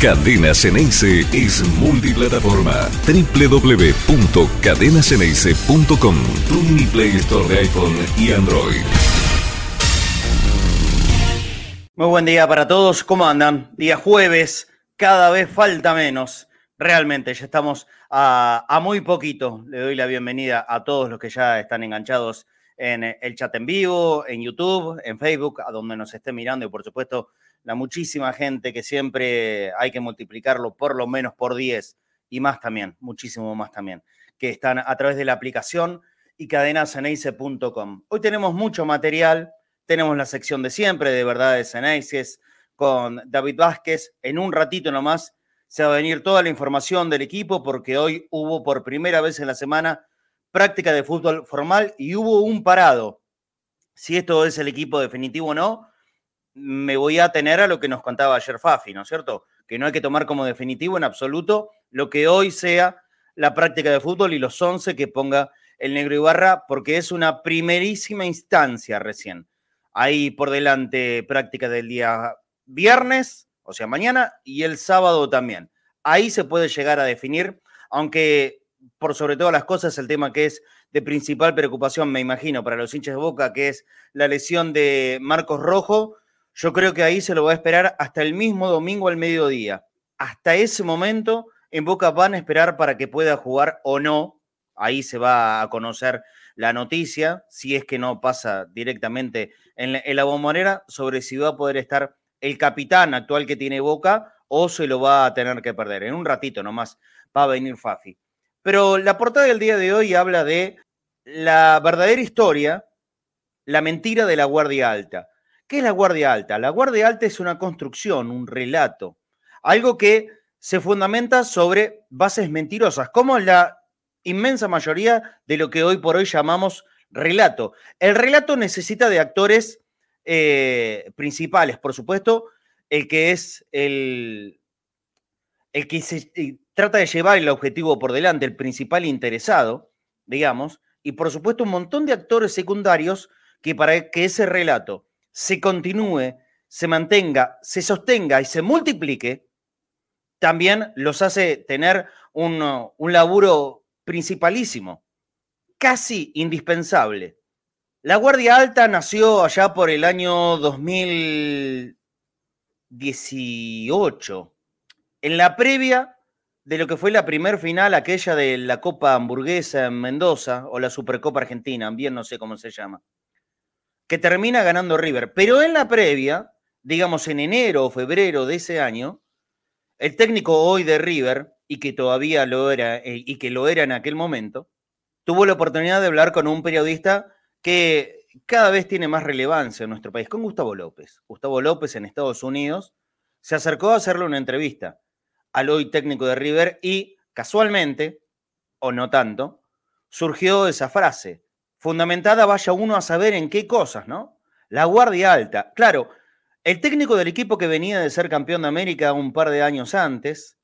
Cadena Ceneice es multiplataforma. www.cadenaceneice.com Tu mini Play Store de iPhone y Android. Muy buen día para todos. ¿Cómo andan? Día jueves, cada vez falta menos. Realmente, ya estamos a, muy poquito. Le doy la bienvenida a todos los que ya están enganchados en el chat en vivo, en YouTube, en Facebook, a donde nos esté mirando y por supuesto la muchísima gente que siempre hay que multiplicarlo por lo menos por 10 y más también, muchísimo más también, que están a través de la aplicación y cadenaseneice.com. Hoy tenemos mucho material, tenemos la sección de siempre de verdades Ceneices con David Vázquez. En un ratito nomás se va a venir toda la información del equipo porque hoy hubo por primera vez en la semana práctica de fútbol formal y hubo un parado. Si esto es el equipo definitivo o no, me voy a tener a lo que nos contaba ayer Fafi, ¿no es cierto? Que no hay que tomar como definitivo en absoluto lo que hoy sea la práctica de fútbol y los 11 que ponga el negro Ibarra, porque es una primerísima instancia recién. Hay por delante práctica del día viernes, o sea, mañana, y el sábado también. Ahí se puede llegar a definir, aunque por sobre todas las cosas el tema que es de principal preocupación, me imagino, para los hinchas de Boca, que es la lesión de Marcos Rojo, yo creo que ahí se lo va a esperar hasta el mismo domingo al mediodía. Hasta ese momento, en Boca van a esperar para que pueda jugar o no. Ahí se va a conocer la noticia, si es que no pasa directamente en la, bombonera, sobre si va a poder estar el capitán actual que tiene Boca o se lo va a tener que perder. En un ratito nomás va a venir Fafi. Pero la portada del día de hoy habla de la verdadera historia, la mentira de la Guardia Alta. ¿Qué es la Guardia Alta? La Guardia Alta es una construcción, un relato, algo que se fundamenta sobre bases mentirosas, como la inmensa mayoría de lo que hoy por hoy llamamos relato. El relato necesita de actores eh, principales, por supuesto, el que es el, el que se eh, trata de llevar el objetivo por delante, el principal interesado, digamos, y por supuesto un montón de actores secundarios que para que ese relato se continúe, se mantenga, se sostenga y se multiplique, también los hace tener un, un laburo principalísimo, casi indispensable. La Guardia Alta nació allá por el año 2018, en la previa de lo que fue la primer final, aquella de la Copa Hamburguesa en Mendoza, o la Supercopa Argentina, bien no sé cómo se llama que termina ganando River. Pero en la previa, digamos en enero o febrero de ese año, el técnico hoy de River, y que todavía lo era, eh, y que lo era en aquel momento, tuvo la oportunidad de hablar con un periodista que cada vez tiene más relevancia en nuestro país, con Gustavo López. Gustavo López en Estados Unidos se acercó a hacerle una entrevista al hoy técnico de River y casualmente, o no tanto, surgió esa frase, fundamentada vaya uno a saber en qué cosas, ¿no? La guardia alta. Claro, el técnico del equipo que venía de ser campeón de América un par de años antes,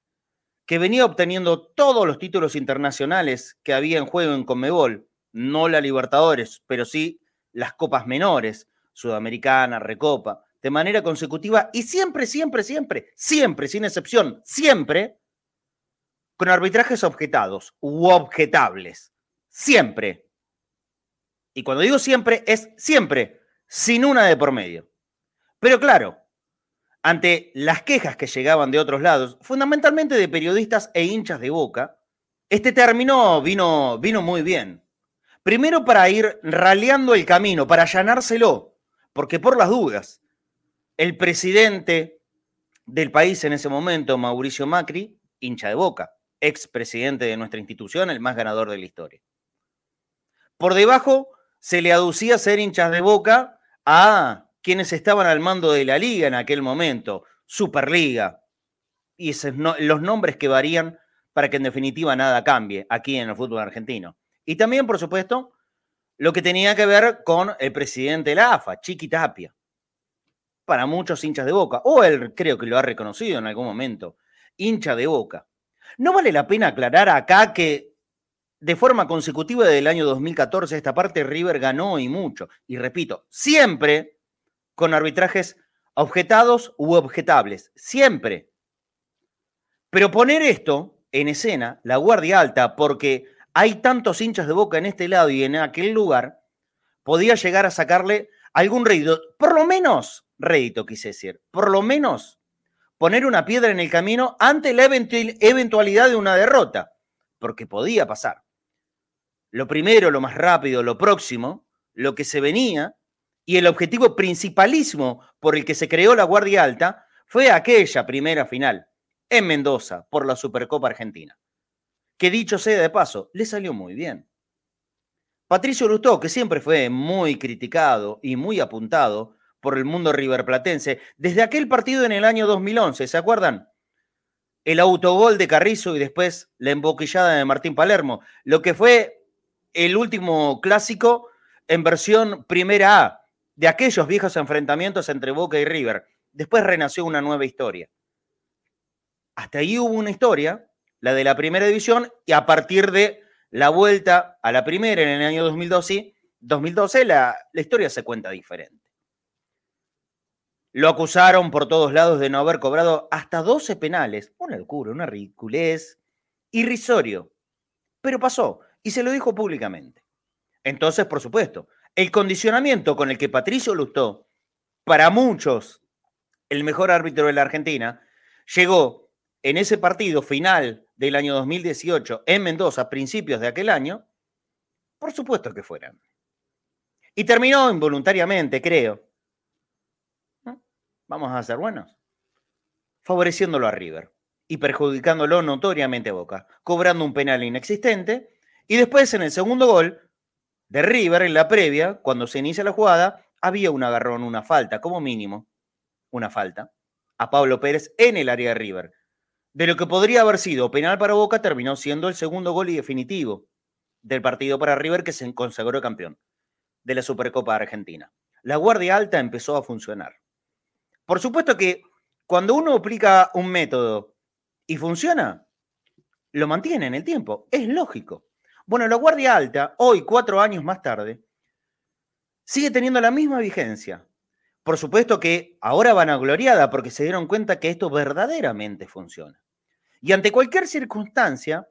que venía obteniendo todos los títulos internacionales que había en juego en Conmebol, no la Libertadores, pero sí las copas menores, Sudamericana, Recopa, de manera consecutiva y siempre, siempre, siempre, siempre, sin excepción, siempre, con arbitrajes objetados u objetables. Siempre. Y cuando digo siempre, es siempre, sin una de por medio. Pero claro, ante las quejas que llegaban de otros lados, fundamentalmente de periodistas e hinchas de boca, este término vino, vino muy bien. Primero para ir raleando el camino, para allanárselo, porque por las dudas, el presidente del país en ese momento, Mauricio Macri, hincha de boca, ex presidente de nuestra institución, el más ganador de la historia. Por debajo, se le aducía ser hinchas de boca a quienes estaban al mando de la liga en aquel momento, Superliga, y esos los nombres que varían para que en definitiva nada cambie aquí en el fútbol argentino. Y también, por supuesto, lo que tenía que ver con el presidente de la AFA, Chiqui Tapia, para muchos hinchas de boca, o él creo que lo ha reconocido en algún momento, hincha de boca. No vale la pena aclarar acá que de forma consecutiva desde el año 2014 esta parte River ganó y mucho. Y repito, siempre con arbitrajes objetados u objetables. Siempre. Pero poner esto en escena, la guardia alta, porque hay tantos hinchas de boca en este lado y en aquel lugar, podía llegar a sacarle algún rédito, por lo menos, rédito quise decir, por lo menos poner una piedra en el camino ante la eventualidad de una derrota, porque podía pasar. Lo primero, lo más rápido, lo próximo, lo que se venía y el objetivo principalísimo por el que se creó la Guardia Alta fue aquella primera final en Mendoza por la Supercopa Argentina. Que dicho sea de paso, le salió muy bien. Patricio Lustó, que siempre fue muy criticado y muy apuntado por el mundo riverplatense, desde aquel partido en el año 2011, ¿se acuerdan? El autogol de Carrizo y después la emboquillada de Martín Palermo, lo que fue el último clásico en versión primera A, de aquellos viejos enfrentamientos entre Boca y River. Después renació una nueva historia. Hasta ahí hubo una historia, la de la primera división, y a partir de la vuelta a la primera en el año 2012, 2012 la, la historia se cuenta diferente. Lo acusaron por todos lados de no haber cobrado hasta 12 penales. Una locura, una ridiculez, irrisorio. Pero pasó y se lo dijo públicamente. Entonces, por supuesto, el condicionamiento con el que Patricio Lustó, para muchos el mejor árbitro de la Argentina, llegó en ese partido final del año 2018 en Mendoza, principios de aquel año, por supuesto que fueran. Y terminó involuntariamente, creo. Vamos a ser buenos. Favoreciéndolo a River y perjudicándolo notoriamente a Boca, cobrando un penal inexistente y después en el segundo gol de River en la previa, cuando se inicia la jugada, había un agarrón, una falta, como mínimo, una falta, a Pablo Pérez en el área de River. De lo que podría haber sido penal para Boca, terminó siendo el segundo gol y definitivo del partido para River que se consagró campeón de la Supercopa Argentina. La guardia alta empezó a funcionar. Por supuesto que cuando uno aplica un método y funciona, lo mantiene en el tiempo. Es lógico. Bueno, la Guardia Alta, hoy, cuatro años más tarde, sigue teniendo la misma vigencia. Por supuesto que ahora van a gloriada porque se dieron cuenta que esto verdaderamente funciona. Y ante cualquier circunstancia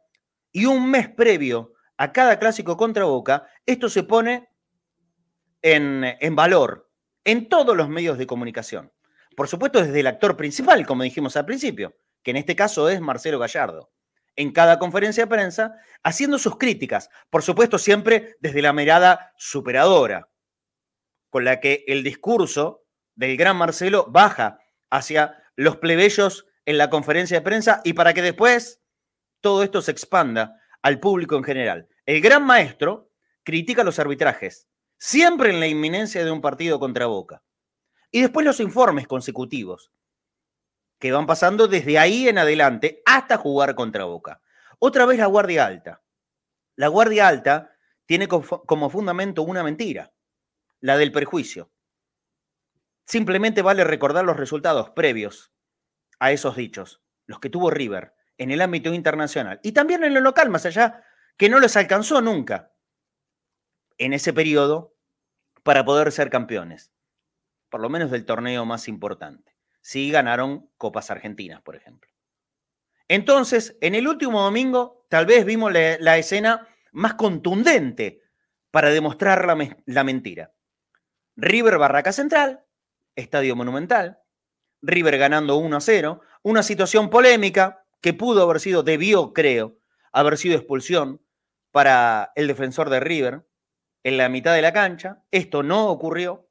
y un mes previo a cada clásico contra Boca, esto se pone en, en valor en todos los medios de comunicación. Por supuesto, desde el actor principal, como dijimos al principio, que en este caso es Marcelo Gallardo en cada conferencia de prensa, haciendo sus críticas, por supuesto siempre desde la mirada superadora, con la que el discurso del gran Marcelo baja hacia los plebeyos en la conferencia de prensa y para que después todo esto se expanda al público en general. El gran maestro critica los arbitrajes, siempre en la inminencia de un partido contra Boca. Y después los informes consecutivos, que van pasando desde ahí en adelante hasta jugar contra Boca. Otra vez la guardia alta. La guardia alta tiene como fundamento una mentira, la del prejuicio. Simplemente vale recordar los resultados previos a esos dichos, los que tuvo River en el ámbito internacional y también en lo local, más allá, que no les alcanzó nunca en ese periodo para poder ser campeones, por lo menos del torneo más importante si ganaron Copas Argentinas, por ejemplo. Entonces, en el último domingo, tal vez vimos la, escena más contundente para demostrar la, la mentira. River Barraca Central, Estadio Monumental, River ganando 1 a 0, una situación polémica que pudo haber sido, debió, creo, haber sido expulsión para el defensor de River en la mitad de la cancha. Esto no ocurrió.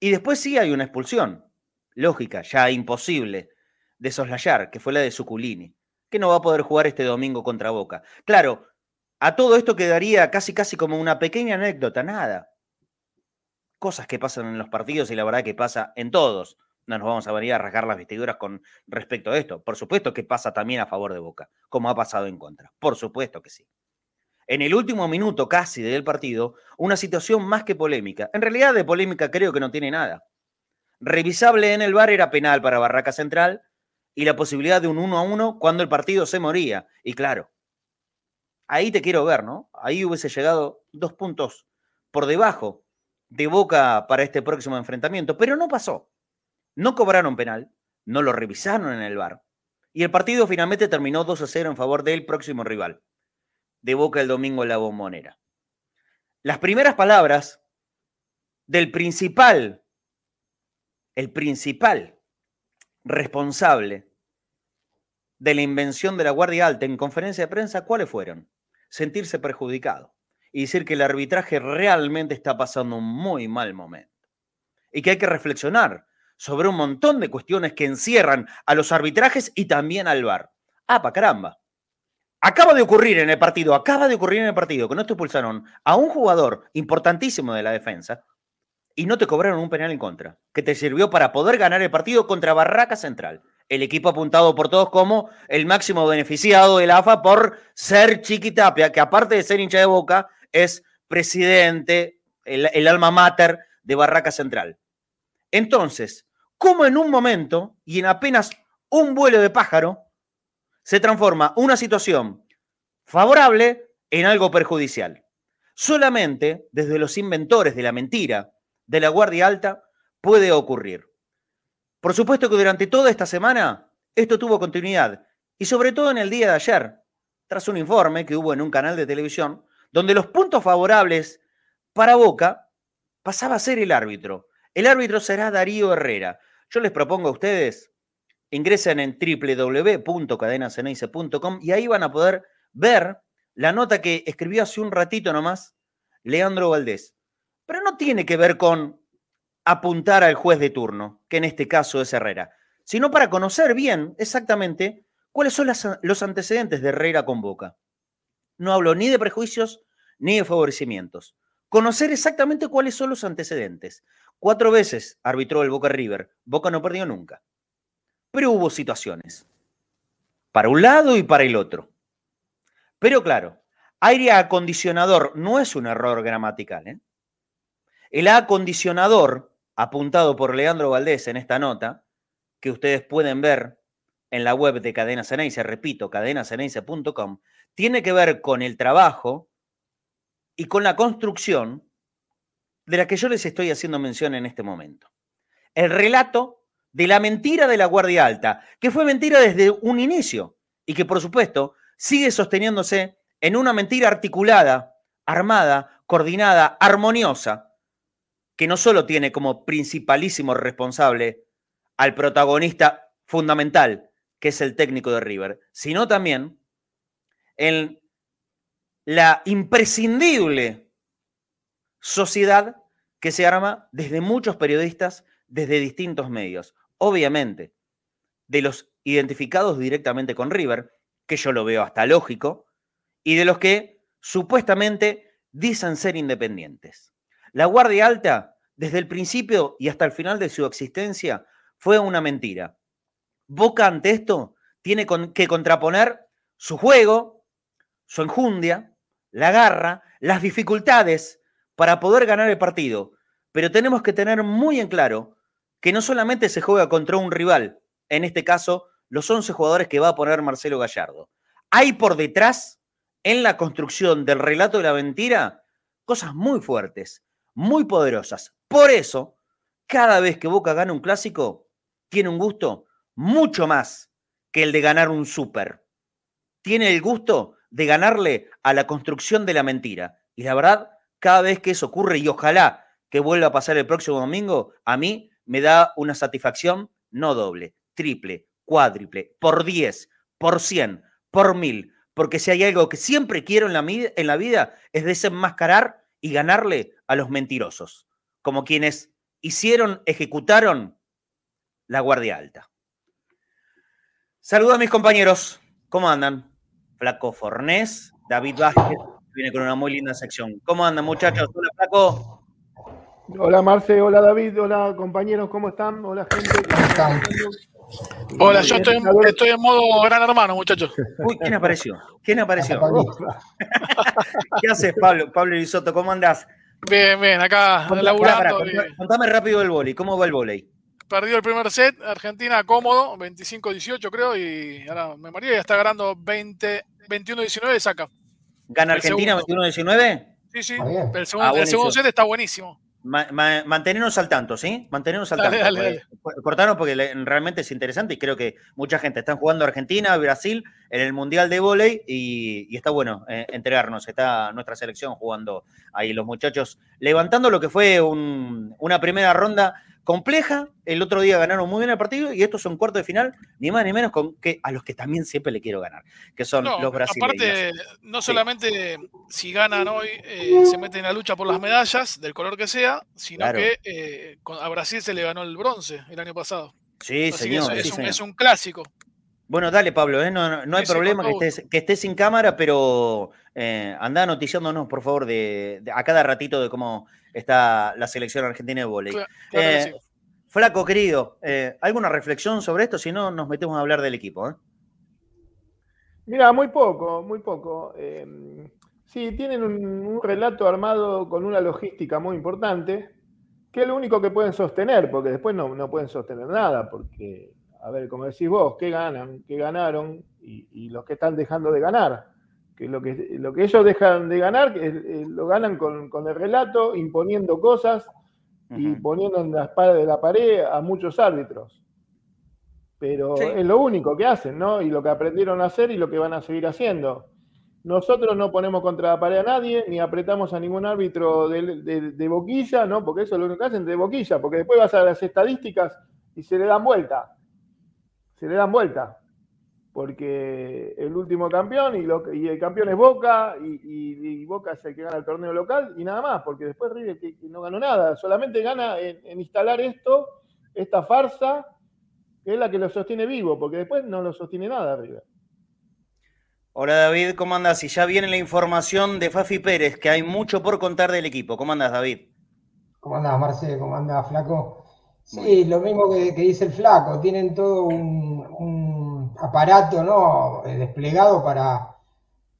Y después sí hay una expulsión lógica, ya imposible de soslayar, que fue la de Suculini, que no va a poder jugar este domingo contra Boca. Claro, a todo esto quedaría casi casi como una pequeña anécdota, nada. Cosas que pasan en los partidos y la verdad que pasa en todos. No nos vamos a venir a rasgar las vestiduras con respecto a esto. Por supuesto que pasa también a favor de Boca, como ha pasado en contra. Por supuesto que sí. En el último minuto casi del partido, una situación más que polémica. En realidad de polémica creo que no tiene nada revisable en el bar era penal para Barraca Central y la posibilidad de un 1 a 1 cuando el partido se moría. Y claro, ahí te quiero ver, ¿no? Ahí hubiese llegado dos puntos por debajo de Boca para este próximo enfrentamiento, pero no pasó. No cobraron penal, no lo revisaron en el bar Y el partido finalmente terminó 2 a 0 en favor del próximo rival, de Boca el domingo en la bombonera. Las primeras palabras del principal, el principal responsable de la invención de la Guardia Alta en conferencia de prensa, ¿cuáles fueron? Sentirse perjudicado y decir que el arbitraje realmente está pasando un muy mal momento y que hay que reflexionar sobre un montón de cuestiones que encierran a los arbitrajes y también al VAR. Ah, pa' caramba. Acaba de ocurrir en el partido, acaba de ocurrir en el partido que no te expulsaron a un jugador importantísimo de la defensa y no te cobraron un penal en contra, que te sirvió para poder ganar el partido contra Barraca Central. El equipo apuntado por todos como el máximo beneficiado del AFA por ser Chiquitapia, que aparte de ser hincha de boca, es presidente, el, el alma mater de Barraca Central. Entonces, cómo en un momento y en apenas un vuelo de pájaro se transforma una situación favorable en algo perjudicial. Solamente desde los inventores de la mentira de la Guardia Alta puede ocurrir. Por supuesto que durante toda esta semana esto tuvo continuidad y sobre todo en el día de ayer, tras un informe que hubo en un canal de televisión, donde los puntos favorables para Boca pasaba a ser el árbitro. El árbitro será Darío Herrera. Yo les propongo a ustedes, ingresen en www.cadenaceneice.com y ahí van a poder ver la nota que escribió hace un ratito nomás Leandro Valdés. Tiene que ver con apuntar al juez de turno, que en este caso es Herrera, sino para conocer bien exactamente cuáles son los antecedentes de Herrera con Boca. No hablo ni de prejuicios ni de favorecimientos. Conocer exactamente cuáles son los antecedentes. Cuatro veces arbitró el Boca River. Boca no perdió nunca. Pero hubo situaciones. Para un lado y para el otro. Pero claro, aire acondicionador no es un error gramatical. ¿eh? El acondicionador, apuntado por Leandro Valdés en esta nota, que ustedes pueden ver en la web de Cadena Ceneice, repito, cadenaceneice.com, tiene que ver con el trabajo y con la construcción de la que yo les estoy haciendo mención en este momento. El relato de la mentira de la Guardia Alta, que fue mentira desde un inicio y que por supuesto sigue sosteniéndose en una mentira articulada, armada, coordinada, armoniosa, que no solo tiene como principalísimo responsable al protagonista fundamental, que es el técnico de River, sino también en la imprescindible sociedad que se arma desde muchos periodistas, desde distintos medios. Obviamente, de los identificados directamente con River, que yo lo veo hasta lógico, y de los que supuestamente dicen ser independientes. La Guardia Alta, desde el principio y hasta el final de su existencia, fue una mentira. Boca ante esto tiene que contraponer su juego, su enjundia, la garra, las dificultades para poder ganar el partido. Pero tenemos que tener muy en claro que no solamente se juega contra un rival, en este caso los 11 jugadores que va a poner Marcelo Gallardo. Hay por detrás, en la construcción del relato de la mentira, cosas muy fuertes, muy poderosas. Por eso, cada vez que Boca gana un clásico, tiene un gusto mucho más que el de ganar un súper. Tiene el gusto de ganarle a la construcción de la mentira. Y la verdad, cada vez que eso ocurre y ojalá que vuelva a pasar el próximo domingo, a mí me da una satisfacción no doble, triple, cuádruple, por 10, por 100, por mil, porque si hay algo que siempre quiero en la, en la vida es desenmascarar y ganarle a los mentirosos, como quienes hicieron, ejecutaron la Guardia Alta. Saludos a mis compañeros, ¿cómo andan? Flaco Fornés, David Vázquez, viene con una muy linda sección. ¿Cómo andan, muchachos? Hola, Flaco. Hola, Marce. Hola, David. Hola, compañeros. ¿Cómo están? Hola, gente. ¿Cómo están? Hola, yo estoy, estoy, en modo gran hermano, muchachos. Uy, ¿quién apareció? ¿Quién apareció? ¿Qué haces, Pablo? Pablo Elisoto, ¿cómo andás? Bien, bien, acá laburando. contame, rápido el volei. ¿Cómo va el volei? Perdió el primer set, Argentina cómodo, 25-18 creo, y ahora me maría ya está ganando 20, 21-19 saca. ¿Gana Argentina 21-19? Sí, sí. El segundo, ah, set está buenísimo. Mantenernos al tanto, ¿sí? Mantenernos al tanto. Cortanos porque realmente es interesante y creo que mucha gente está jugando Argentina, Brasil en el Mundial de Voley y, está bueno eh, enterarnos. Está nuestra selección jugando ahí, los muchachos levantando lo que fue una primera ronda compleja. El otro día ganaron muy bien el partido y estos son cuartos de final, ni más ni menos con que a los que también siempre le quiero ganar, que son los brasileños. Aparte, no solamente si ganan hoy eh, se meten en la lucha por las medallas, del color que sea, sino que eh, a Brasil se le ganó el bronce el año pasado. Sí, señor. Es, un, clásico. Bueno, dale, Pablo, ¿eh? no, hay problema que estés, que estés, sin cámara, pero anda noticiándonos, por favor, de, a cada ratito de cómo está la selección argentina de volei. Eh, Flaco, querido, eh, ¿alguna reflexión sobre esto? Si no, nos metemos a hablar del equipo. ¿eh? Mira, muy poco, muy poco. sí, tienen un, relato armado con una logística muy importante, que es lo único que pueden sostener, porque después no, pueden sostener nada, porque, a ver, como decís vos, ¿qué ganan? ¿Qué ganaron? y los que están dejando de ganar que lo que, lo que ellos dejan de ganar, que lo ganan con, el relato, imponiendo cosas y poniendo en la espada de la pared a muchos árbitros. Pero es lo único que hacen, ¿no? Y lo que aprendieron a hacer y lo que van a seguir haciendo. Nosotros no ponemos contra la pared a nadie, ni apretamos a ningún árbitro de, boquilla, ¿no? Porque eso es lo único que hacen, de boquilla, porque después vas a las estadísticas y se le dan vuelta. Se le dan vuelta porque el último campeón y, el campeón es Boca y, Boca es el que gana el torneo local y nada más, porque después River no ganó nada, solamente gana en, instalar esto, esta farsa, que es la que lo sostiene vivo, porque después no lo sostiene nada River. Hola David, ¿cómo andas? Si ya viene la información de Fafi Pérez, que hay mucho por contar del equipo. ¿Cómo andas, David? ¿Cómo andas, Marce? ¿Cómo andas, Flaco? Sí, lo mismo que, dice el Flaco, tienen todo un aparato ¿no? Eh, desplegado para,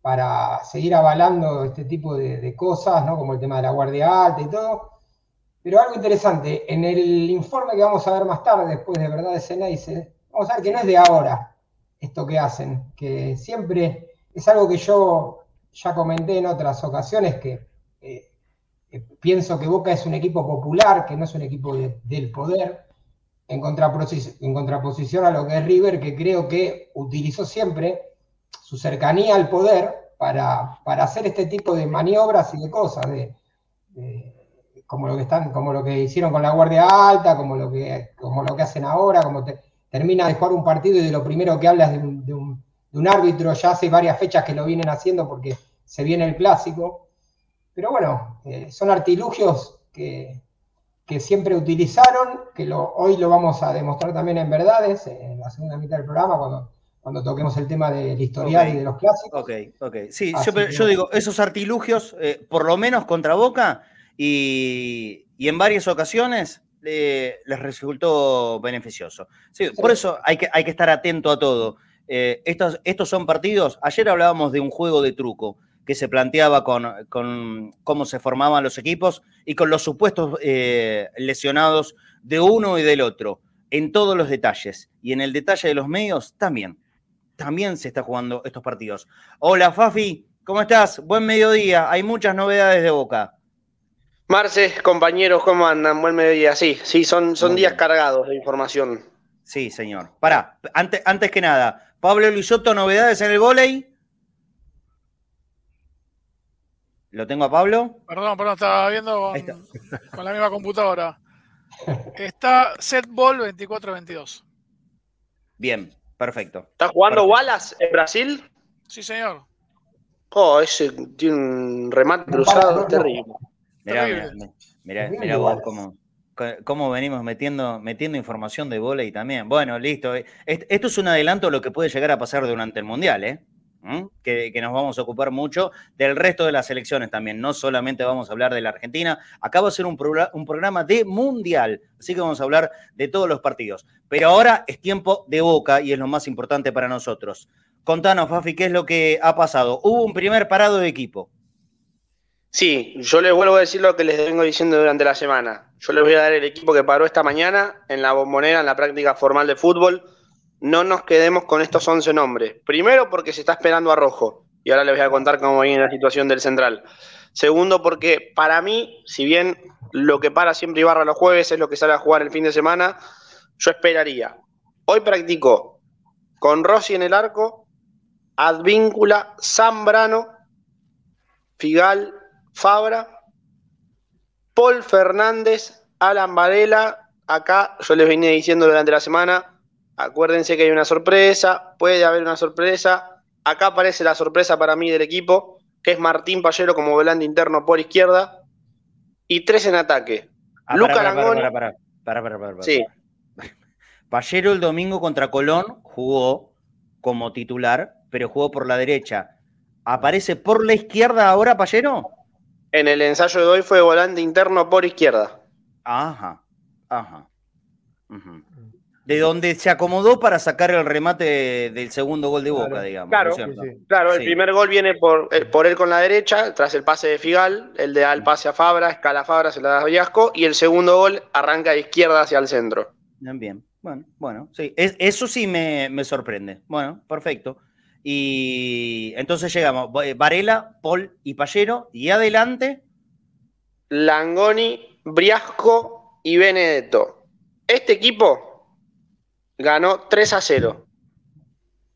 para seguir avalando este tipo de, cosas, ¿no? como el tema de la Guardia Alta y todo. Pero algo interesante, en el informe que vamos a ver más tarde, después de verdad de dice, vamos a ver que no es de ahora esto que hacen, que siempre es algo que yo ya comenté en otras ocasiones, que eh, pienso que Boca es un equipo popular, que no es un equipo del poder, en contraposición, a lo que es River, que creo que utilizó siempre su cercanía al poder para, hacer este tipo de maniobras y de cosas, de, como, lo que están, como lo que hicieron con la Guardia Alta, como lo que, como lo que hacen ahora, como termina de jugar un partido y de lo primero que hablas de un, árbitro, ya hace varias fechas que lo vienen haciendo porque se viene el clásico. Pero bueno, eh, son artilugios que, que siempre utilizaron, que lo, hoy lo vamos a demostrar también en verdades, en la segunda mitad del programa, cuando, cuando toquemos el tema del historial y de los clásicos. Ok, ok. Sí, yo, digo, esos artilugios, eh, por lo menos contra Boca, y, en varias ocasiones les resultó beneficioso. Sí, Por eso hay que, hay que estar atento a todo. Eh, estos, estos son partidos, ayer hablábamos de un juego de truco que se planteaba con, cómo se formaban los equipos y con los supuestos eh, lesionados de uno y del otro, en todos los detalles. Y en el detalle de los medios también. También se está jugando estos partidos. Hola Fafi, ¿cómo estás? Buen mediodía. Hay muchas novedades de Boca. Marce, compañeros, ¿cómo andan? Buen mediodía. Sí, sí, son, son días cargados de información. Sí, señor. Pará, antes, antes que nada, Pablo Luisotto, novedades en el volei. ¿Lo tengo a Pablo? Perdón, perdón, estaba viendo con, la misma computadora. Está set ball 24-22. Bien, perfecto. ¿Está jugando Wallace en Brasil? Sí, señor. Oh, ese tiene un remate cruzado terrible. Mirá, mirá, vos cómo, cómo, venimos metiendo, metiendo información de volei también. Bueno, listo. Esto es un adelanto de lo que puede llegar a pasar durante el Mundial, ¿eh? Que, nos vamos a ocupar mucho del resto de las elecciones también. No solamente vamos a hablar de la Argentina, acá va a ser un, un programa de mundial, así que vamos a hablar de todos los partidos. Pero ahora es tiempo de boca y es lo más importante para nosotros. Contanos, Fafi, ¿qué es lo que ha pasado? Hubo un primer parado de equipo. Sí, yo les vuelvo a decir lo que les vengo diciendo durante la semana. Yo les voy a dar el equipo que paró esta mañana en la bombonera, en la práctica formal de fútbol no nos quedemos con estos 11 nombres. Primero porque se está esperando a Rojo, y ahora les voy a contar cómo viene la situación del central. Segundo, porque para mí, si bien lo que para siempre Ibarra los jueves es lo que sale a jugar el fin de semana, yo esperaría. Hoy practicó con Rossi en el arco, Advíncula, Zambrano, Figal, Fabra, Paul Fernández, Alan Varela. Acá yo les venía diciendo durante la semana, acuérdense que hay una sorpresa, puede haber una sorpresa. Acá aparece la sorpresa para mí del equipo, que es Martín Pallero como volante interno por izquierda y tres en ataque. Ah, Luca para, para, para, para, para, Sí. Pallero el domingo contra Colón jugó como titular, pero jugó por la derecha. ¿Aparece por la izquierda ahora Pallero? En el ensayo de hoy fue volante interno por izquierda. Ajá, ajá. De donde se acomodó para sacar el remate del segundo gol de Boca, digamos. Claro, claro el primer gol viene por, eh, por, él con la derecha, tras el pase de Figal, el de al pase a Fabra, escala Fabra, se la da a Villasco, y el segundo gol arranca de izquierda hacia el centro. Bien, bien. Bueno, bueno, sí. eso sí me, me, sorprende. Bueno, perfecto. Y entonces llegamos. Varela, Paul y Pallero. Y adelante. Langoni, Briasco y Benedetto. Este equipo ganó 3 a 0.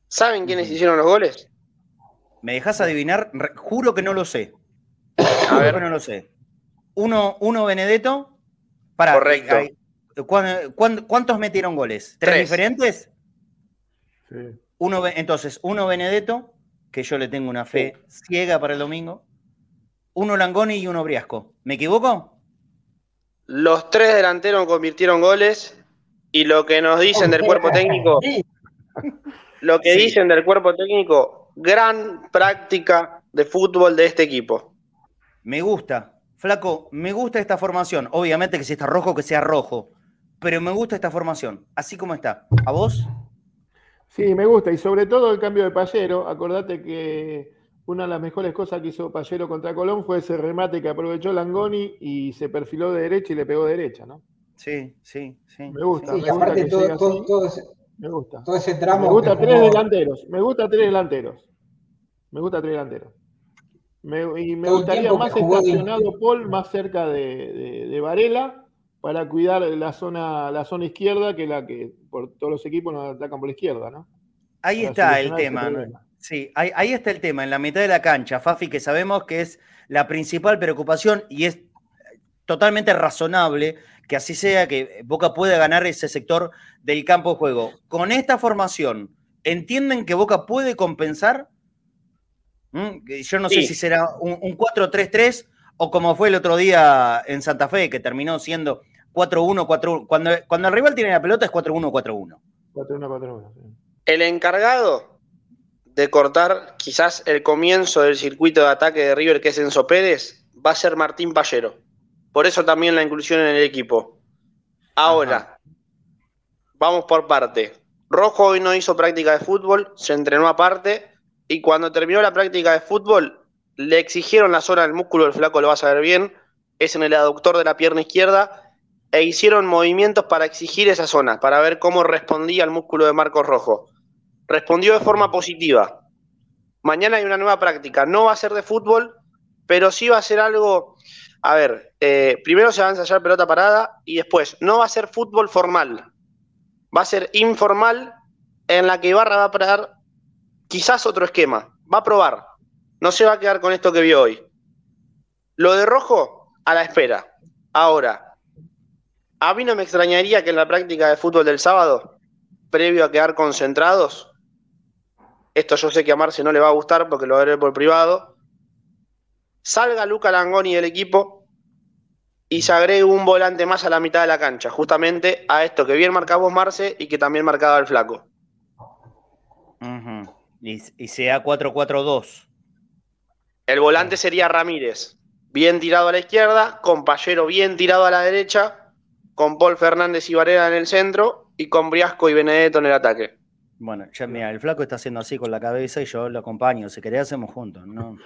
¿Saben quiénes hicieron los goles? ¿Me dejas adivinar? Juro que no lo sé. A ver. que no lo sé. Uno, uno Benedetto. Para, Correcto. ¿Cuántos metieron goles? ¿Tres, diferentes? Sí. Uno, entonces, uno Benedetto, que yo le tengo una fe ciega para el domingo. Uno Langoni y uno Briasco. ¿Me equivoco? Los tres delanteros convirtieron goles y lo que nos dicen del cuerpo técnico, lo que dicen del cuerpo técnico, gran práctica de fútbol de este equipo. Me gusta, flaco, me gusta esta formación. Obviamente que si está rojo, que sea rojo, pero me gusta esta formación, así como está. ¿A vos? Sí, me gusta, y sobre todo el cambio de Pallero. Acordate que una de las mejores cosas que hizo Pallero contra Colón fue ese remate que aprovechó Langoni y se perfiló de derecha y le pegó de derecha, ¿no? Sí, sí, sí. Me gusta. me aparte todo, todo, ese, me gusta. todo ese tramo. Me gusta tres delanteros. Me gusta tres delanteros. Me gusta tres delanteros. y me gustaría más estacionado Paul más cerca de, de, Varela para cuidar la zona, la zona izquierda, que la que por todos los equipos nos atacan por la izquierda, ¿no? Ahí está el tema. Sí, ahí, ahí, está el tema, en la mitad de la cancha, Fafi, que sabemos que es la principal preocupación y es totalmente razonable que así sea, que Boca pueda ganar ese sector del campo de juego. Con esta formación, ¿entienden que Boca puede compensar? ¿Mm? Yo no sé si será un, 4-3-3 o como fue el otro día en Santa Fe, que terminó siendo 4-1, 4-1. Cuando, cuando el rival tiene la pelota es 4-1, 4-1. 4-1, El encargado de cortar quizás el comienzo del circuito de ataque de River, que es Enzo Pérez, va a ser Martín Pallero. Por eso también la inclusión en el equipo. Ahora, vamos por parte. Rojo hoy no hizo práctica de fútbol, se entrenó aparte y cuando terminó la práctica de fútbol le exigieron la zona del músculo, el flaco lo va a saber bien, es en el aductor de la pierna izquierda e hicieron movimientos para exigir esa zona, para ver cómo respondía el músculo de Marcos Rojo. Respondió de forma positiva. Mañana hay una nueva práctica, no va a ser de fútbol, pero sí va a ser algo a ver, eh, primero se va a ensayar pelota parada y después no va a ser fútbol formal, va a ser informal en la que Ibarra va a probar quizás otro esquema, va a probar, no se va a quedar con esto que vio hoy. Lo de rojo, a la espera. Ahora, a mí no me extrañaría que en la práctica de fútbol del sábado, previo a quedar concentrados, esto yo sé que a Marce no le va a gustar porque lo veré por privado, salga Luca Langoni del equipo y se agregue un volante más a la mitad de la cancha, justamente a esto que bien marcamos Marce y que también marcaba el flaco. y, sea 4-4-2. El volante sería Ramírez, bien tirado a la izquierda, con Pallero bien tirado a la derecha, con Paul Fernández y Varela en el centro y con Briasco y Benedetto en el ataque. Bueno, ya mira, el flaco está haciendo así con la cabeza y yo lo acompaño. Si querés hacemos juntos. No,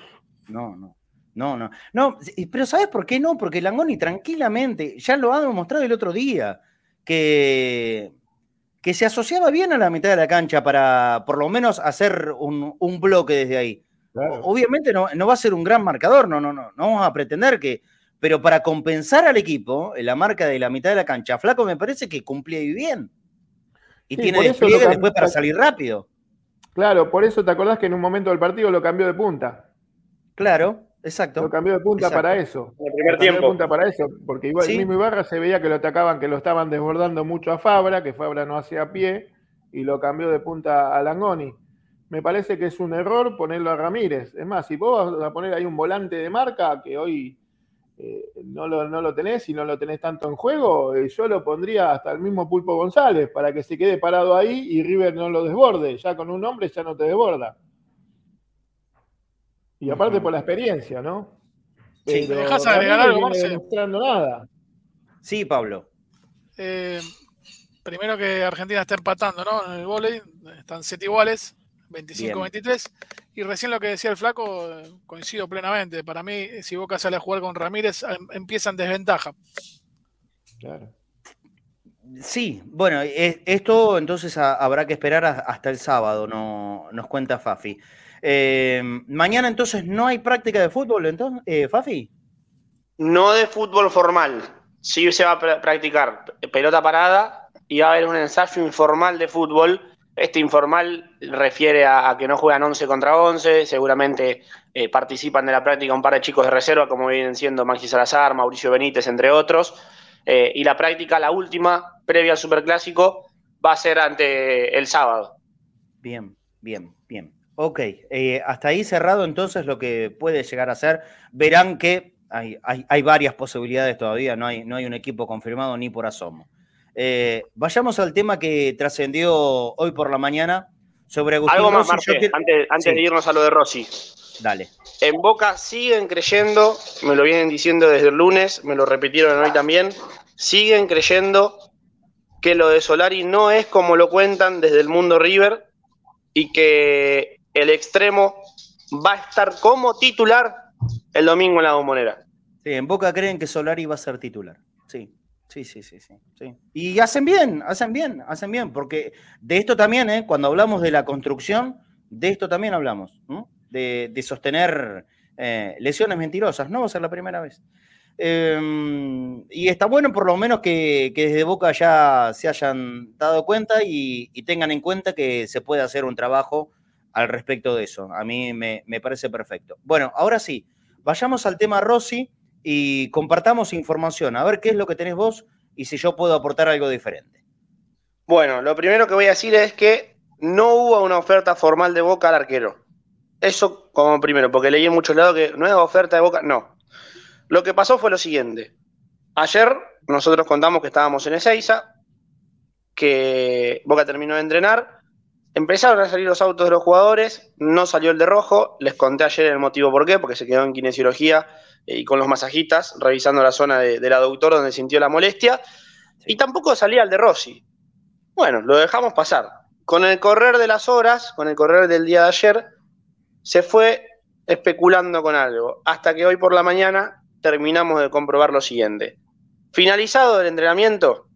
no, no. No, no. No, pero ¿sabes por qué no? Porque Langoni tranquilamente, ya lo ha demostrado el otro día, que, se asociaba bien a la mitad de la cancha para por lo menos hacer un, bloque desde ahí. Obviamente no, no, va a ser un gran marcador, no, no, no, no vamos a pretender que. Pero para compensar al equipo, en la marca de la mitad de la cancha, Flaco me parece que cumplía bien. Y tiene despliegue después para salir rápido. Claro, por eso te acordás que en un momento del partido lo cambió de punta. Claro, exacto. Lo cambió de punta para eso. En el primer tiempo. De punta para eso, porque igual el mismo Ibarra se veía que lo atacaban, que lo estaban desbordando mucho a Fabra, que Fabra no hacía pie, y lo cambió de punta a Langoni me parece que es un error ponerlo a Ramírez. Es más, si vos vas a poner ahí un volante de marca que hoy eh, no, lo, no, lo, tenés y no lo tenés tanto en juego, eh, yo lo pondría hasta el mismo Pulpo González para que se quede parado ahí y River no lo desborde. Ya con un hombre ya no te desborda. Y aparte por la experiencia, ¿no? Sí, ¿Me dejas agregar algo, No demostrando nada. Sí, Pablo. Eh, primero que Argentina está empatando, ¿no? En el volei, están siete iguales. 25-23. Y recién lo que decía el flaco, coincido plenamente. Para mí, si Boca sale a jugar con Ramírez, em, empieza en desventaja. Claro. Sí, bueno, esto entonces habrá que esperar hasta el sábado, no, nos cuenta Fafi. Eh, mañana entonces no hay práctica de fútbol, entonces, eh, Fafi. No de fútbol formal, sí se va a practicar pelota parada y va a haber un ensayo informal de fútbol este informal refiere a, que no juegan 11 contra 11, seguramente eh, participan de la práctica un par de chicos de reserva, como vienen siendo Maxi Salazar, Mauricio Benítez, entre otros. Eh, y la práctica, la última, previa al Superclásico, va a ser ante el sábado. Bien, bien. Ok, eh, hasta ahí cerrado entonces lo que puede llegar a ser. Verán que hay, hay, varias posibilidades todavía, no hay, no hay un equipo confirmado ni por asomo. Eh, vayamos al tema que trascendió hoy por la mañana sobre Agustín Algo más, antes, de irnos a lo de Rossi. Dale. En Boca siguen creyendo, me lo vienen diciendo desde el lunes, me lo repitieron hoy también, siguen creyendo que lo de Solari no es como lo cuentan desde el mundo River y que el extremo va a estar como titular el domingo en la bombonera. Sí, en Boca creen que Solari va a ser titular. Sí. Sí, sí, sí, sí, Y hacen bien, hacen bien, hacen bien, porque de esto también, ¿eh? cuando hablamos de la construcción, de esto también hablamos, de, sostener eh, lesiones mentirosas, no va a ser la primera vez. Em, y está bueno por lo menos que, desde Boca ya se hayan dado cuenta y, tengan en cuenta que se puede hacer un trabajo al respecto de eso. A mí me, parece perfecto. Bueno, ahora sí, vayamos al tema Rossi y compartamos información, a ver qué es lo que tenés vos y si yo puedo aportar algo diferente. Bueno, lo primero que voy a decir es que no hubo una oferta formal de Boca al arquero. Eso como primero, porque leí en muchos lados que nueva oferta de Boca. No. Lo que pasó fue lo siguiente. Ayer nosotros contamos que estábamos en Ezeiza, que Boca terminó de entrenar, empezaron a salir los autos de los jugadores, no salió el de rojo, les conté ayer el motivo por qué, porque se quedó en kinesiología y con los masajistas, revisando la zona de, la doctora donde sintió la molestia, y tampoco salía el de Rossi. Bueno, lo dejamos pasar. Con el correr de las horas, con el correr del día de ayer, se fue especulando con algo, hasta que hoy por la mañana terminamos de comprobar lo siguiente. Finalizado el entrenamiento,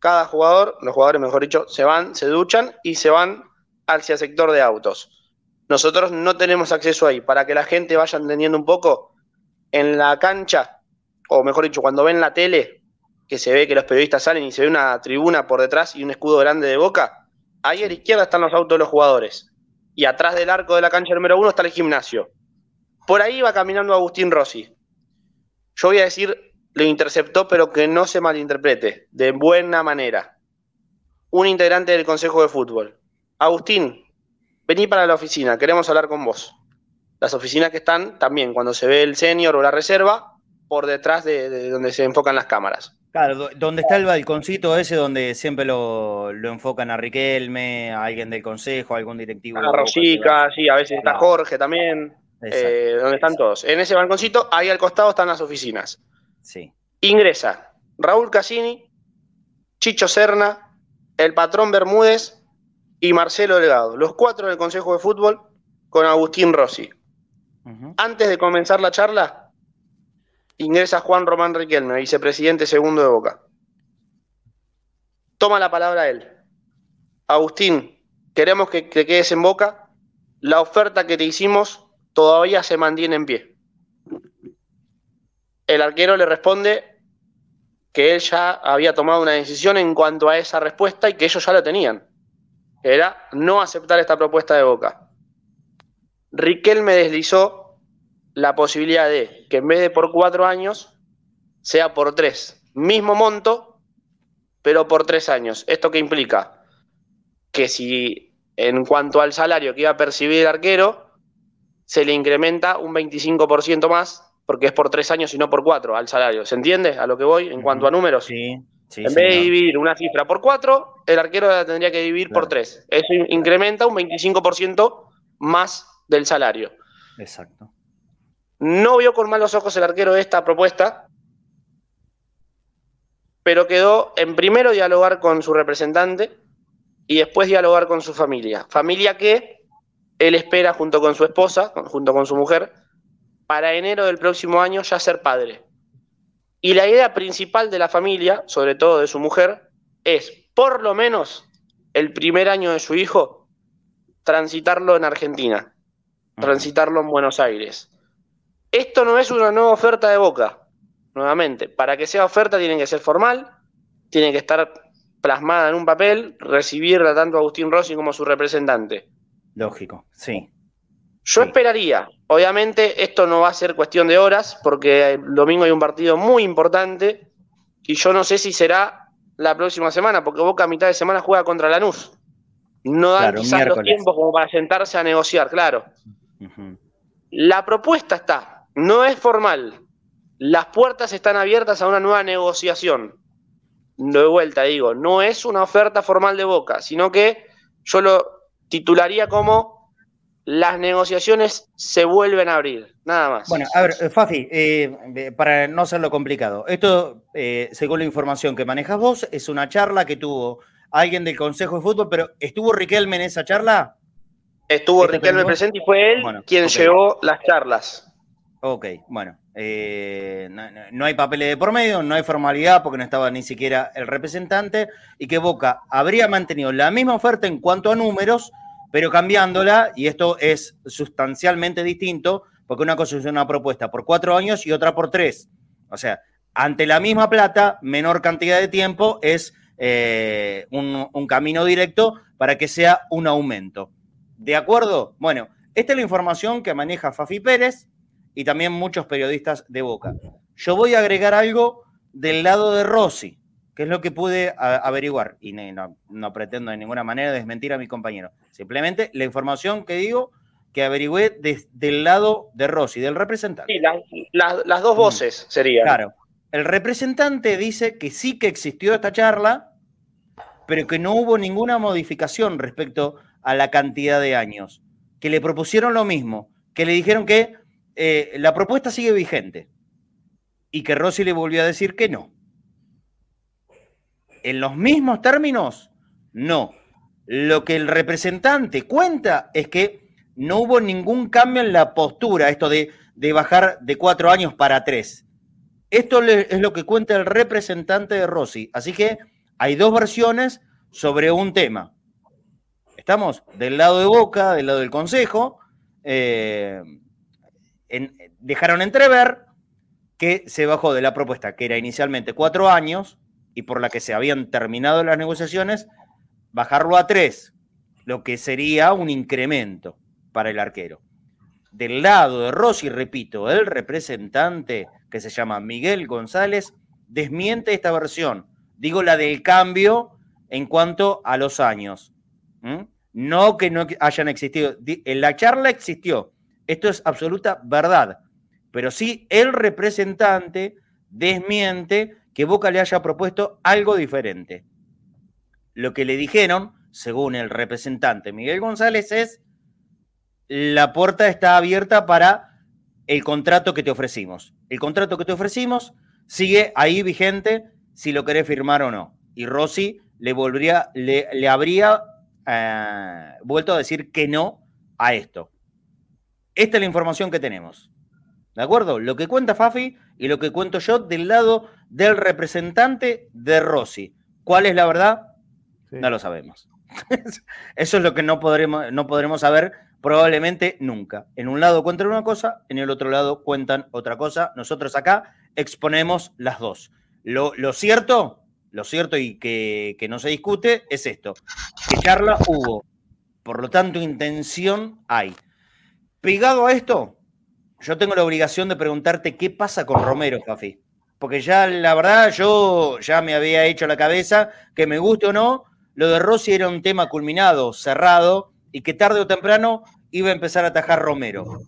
cada jugador, los jugadores mejor dicho, se van, se duchan y se van hacia el sector de autos. Nosotros no tenemos acceso ahí. Para que la gente vaya entendiendo un poco, en la cancha, o mejor dicho, cuando ven la tele, que se ve que los periodistas salen y se ve una tribuna por detrás y un escudo grande de boca, ahí a la izquierda están los autos de los jugadores. Y atrás del arco de la cancha número uno está el gimnasio. Por ahí va caminando Agustín Rossi. Yo voy a decir, lo interceptó, pero que no se malinterprete, de buena manera. Un integrante del Consejo de Fútbol. Agustín, vení para la oficina, queremos hablar con vos las oficinas que están también cuando se ve el senior o la reserva por detrás de, donde se enfocan las cámaras. Claro, donde está el balconcito ese donde siempre lo, enfocan a Riquelme, a alguien del consejo, a algún directivo. A Rosica, sí, a veces está Jorge también, eh, donde están todos. En ese balconcito, ahí al costado están las oficinas. Sí. Ingresa Raúl Cassini, Chicho Serna, el patrón Bermúdez y Marcelo Delgado, los cuatro del Consejo de Fútbol con Agustín Rossi. Antes de comenzar la charla, ingresa Juan Román Riquelme, vicepresidente segundo de Boca. Toma la palabra él. Agustín, queremos que te quedes en Boca. La oferta que te hicimos todavía se mantiene en pie. El arquero le responde que él ya había tomado una decisión en cuanto a esa respuesta y que ellos ya lo tenían. Era no aceptar esta propuesta de Boca. Riquelme deslizó la posibilidad de que en vez de por cuatro años, sea por tres. Mismo monto, pero por tres años. ¿Esto qué implica? Que si en cuanto al salario que iba a percibir el arquero, se le incrementa un 25% más, porque es por tres años y no por cuatro al salario. ¿Se entiende a lo que voy en cuanto a números? Sí. en vez de dividir una cifra por cuatro, el arquero la tendría que dividir por tres. Eso incrementa un 25% más del salario. Exacto. No vio con malos ojos el arquero esta propuesta, pero quedó en primero dialogar con su representante y después dialogar con su familia. Familia que él espera junto con su esposa, junto con su mujer, para enero del próximo año ya ser padre. Y la idea principal de la familia, sobre todo de su mujer, es por lo menos el primer año de su hijo transitarlo en Argentina, transitarlo en Buenos Aires. Esto no es una nueva oferta de Boca, nuevamente. Para que sea oferta tiene que ser formal, tiene que estar plasmada en un papel, recibirla tanto Agustín Rossi como su representante. Lógico, sí. Yo esperaría, obviamente esto no va a ser cuestión de horas, porque el domingo hay un partido muy importante y yo no sé si será la próxima semana, porque Boca a mitad de semana juega contra Lanús. No dan quizás los tiempos como para sentarse a negociar, claro. La propuesta está, no es formal. Las puertas están abiertas a una nueva negociación. De vuelta digo, no es una oferta formal de Boca, sino que yo lo titularía como las negociaciones se vuelven a abrir, nada más. Bueno, a ver, eh, Fafi, eh, para no hacerlo complicado, esto, eh, según la información que manejas vos, es una charla que tuvo alguien del Consejo de Fútbol, pero ¿estuvo Riquelme en esa charla? Estuvo ¿Este Riquelme presente y fue él quien llevó las charlas. Ok, bueno, no, no, hay papeles de por medio, no hay formalidad porque no estaba ni siquiera el representante y que Boca habría mantenido la misma oferta en cuanto a números, pero cambiándola, y esto es sustancialmente distinto, porque una cosa es una propuesta por cuatro años y otra por tres. O sea, ante la misma plata, menor cantidad de tiempo es eh, un, un, camino directo para que sea un aumento. ¿De acuerdo? Bueno, esta es la información que maneja Fafi Pérez y también muchos periodistas de Boca. Yo voy a agregar algo del lado de Rossi, que es lo que pude averiguar. Y no, no, pretendo de ninguna manera desmentir a mi compañero. Simplemente la información que digo que averigüé desde el lado de Rossi, del representante. Sí, las dos voces serían. Claro. El representante dice que sí que existió esta charla, pero que no hubo ninguna modificación respecto a la cantidad de años. Que le propusieron lo mismo, que le dijeron que eh, la propuesta sigue vigente y que Rossi le volvió a decir que no. En los mismos términos, no. Lo que el representante cuenta es que no hubo ningún cambio en la postura, esto de, bajar de cuatro años para tres. Esto es lo que cuenta el representante de Rossi. Así que hay dos versiones sobre un tema. Estamos del lado de Boca, del lado del Consejo. Eh, dejaron entrever que se bajó de la propuesta, que era inicialmente cuatro años, y por la que se habían terminado las negociaciones, bajarlo a tres, lo que sería un incremento para el arquero. Del lado de Rossi, repito, el representante que se llama Miguel González desmiente esta versión. Digo la del cambio en cuanto a los años. No que no hayan existido. En la charla existió. Esto es absoluta verdad. Pero sí el representante desmiente que Boca le haya propuesto algo diferente. Lo que le dijeron, según el representante Miguel González, es la puerta está abierta para el contrato que te ofrecimos. El contrato que te ofrecimos sigue ahí vigente si lo querés firmar o no. Y Rossi le, volvería, le, habría eh, vuelto a decir que no a esto. Esta es la información que tenemos. ¿De acuerdo? Lo que cuenta Fafi y lo que cuento yo del lado del representante de Rossi. ¿Cuál es la verdad? No lo sabemos. Eso es lo que no podremos, no podremos saber Probablemente nunca. En un lado cuentan una cosa, en el otro lado cuentan otra cosa. Nosotros acá exponemos las dos. Lo, cierto, lo cierto y que, que no se discute es esto, que charla hubo, por lo tanto intención hay. Pegado a esto, yo tengo la obligación de preguntarte qué pasa con Romero, Jafi. Porque ya, la verdad, yo ya me había hecho la cabeza que me guste o no, lo de Rossi era un tema culminado, cerrado, y que tarde o temprano iba a empezar a atajar Romero.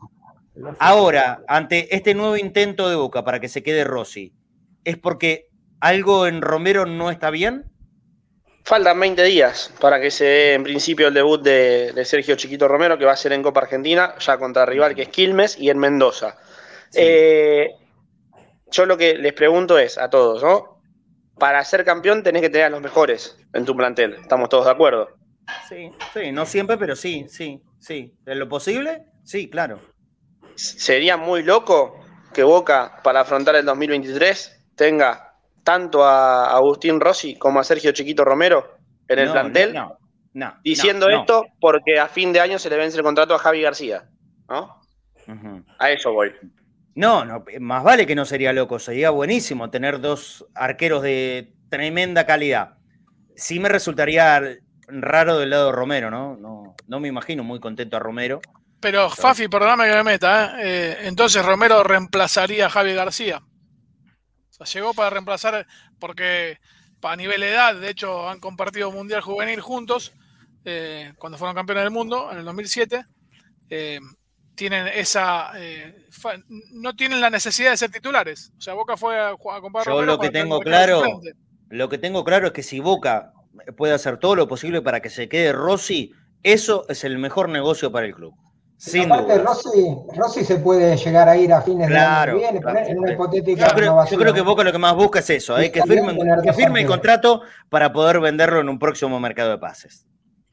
Ahora, ante este nuevo intento de Boca para que se quede Rossi, ¿es porque algo en Romero no está bien? Faltan 20 días para que se dé en principio el debut de, Sergio Chiquito Romero, que va a ser en Copa Argentina, ya contra rival que es Quilmes y en Mendoza. Eh, yo lo que les pregunto es a todos, ¿no? Para ser campeón tenés que tener a los mejores en tu plantel. ¿Estamos todos de acuerdo? Sí, sí, no siempre, pero sí, sí, sí. ¿En lo posible? Sí, claro. Sería muy loco que Boca, para afrontar el 2023, tenga tanto a Agustín Rossi como a Sergio Chiquito Romero en el plantel. No, no, diciendo esto porque a fin de año se le vence el contrato a Javi García. ¿no? A eso voy. No, no, más vale que no sería loco, sería buenísimo tener dos arqueros de tremenda calidad. Sí me resultaría raro del lado de Romero, ¿no? No, no me imagino muy contento a Romero. Pero, Fafi, perdóname que me meta, ¿eh? Eh, entonces Romero reemplazaría a Javi García llegó para reemplazar, porque a nivel de edad, de hecho, han compartido Mundial Juvenil juntos, eh, cuando fueron campeones del mundo, en el 2007. Tienen esa. Eh, no tienen la necesidad de ser titulares. O sea, Boca fue a, a comprar. Yo lo que tengo claro. Lo que tengo claro es que si Boca puede hacer todo lo posible para que se quede Rossi, eso es el mejor negocio para el club. Sin aparte, Rossi, Rossi, se puede llegar a ir a fines de año que viene, en una hipotética yo creo, yo creo, que Boca lo que más busca es eso, ¿eh? que firme, que firme el contrato para poder venderlo en un próximo mercado de pases.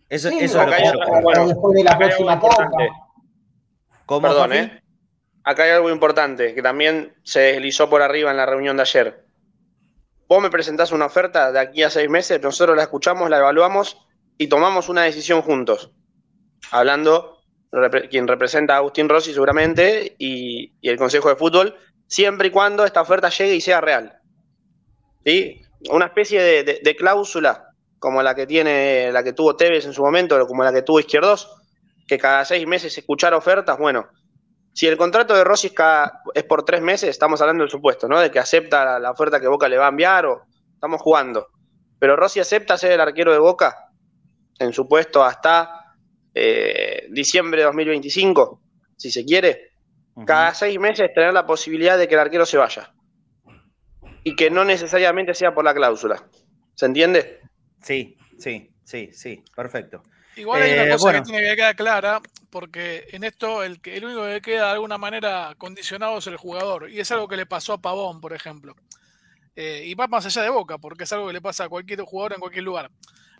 Eso, eso es lo que yo bueno, después de la próxima Copa. Perdón, ¿eh? Acá hay algo importante que también se deslizó por arriba en la reunión de ayer. Vos me presentás una oferta de aquí a seis meses, nosotros la escuchamos, la evaluamos y tomamos una decisión juntos. Hablando quien representa a Agustín Rossi seguramente, y, el Consejo de Fútbol, siempre y cuando esta oferta llegue y sea real. ¿Sí? Una especie de, cláusula, como la que tiene, la que tuvo Tevez en su momento, o como la que tuvo Izquierdos, que cada seis meses escuchar ofertas, bueno, si el contrato de Rossi es, por tres meses, estamos hablando del supuesto, ¿no? De que acepta la, oferta que Boca le va a enviar o estamos jugando. Pero Rossi acepta ser el arquero de Boca en su puesto hasta eh, diciembre de 2025, si se quiere, cada seis meses tener la posibilidad de que el arquero se vaya. Y que no necesariamente sea por la cláusula. ¿Se entiende? Sí, sí, sí, sí, perfecto. Igual hay una eh, cosa que tiene que quedar clara, porque en esto el, el único que queda de alguna manera condicionado es el jugador. Y es algo que le pasó a Pavón, por ejemplo. Eh, y va más allá de Boca, porque es algo que le pasa a cualquier jugador en cualquier lugar.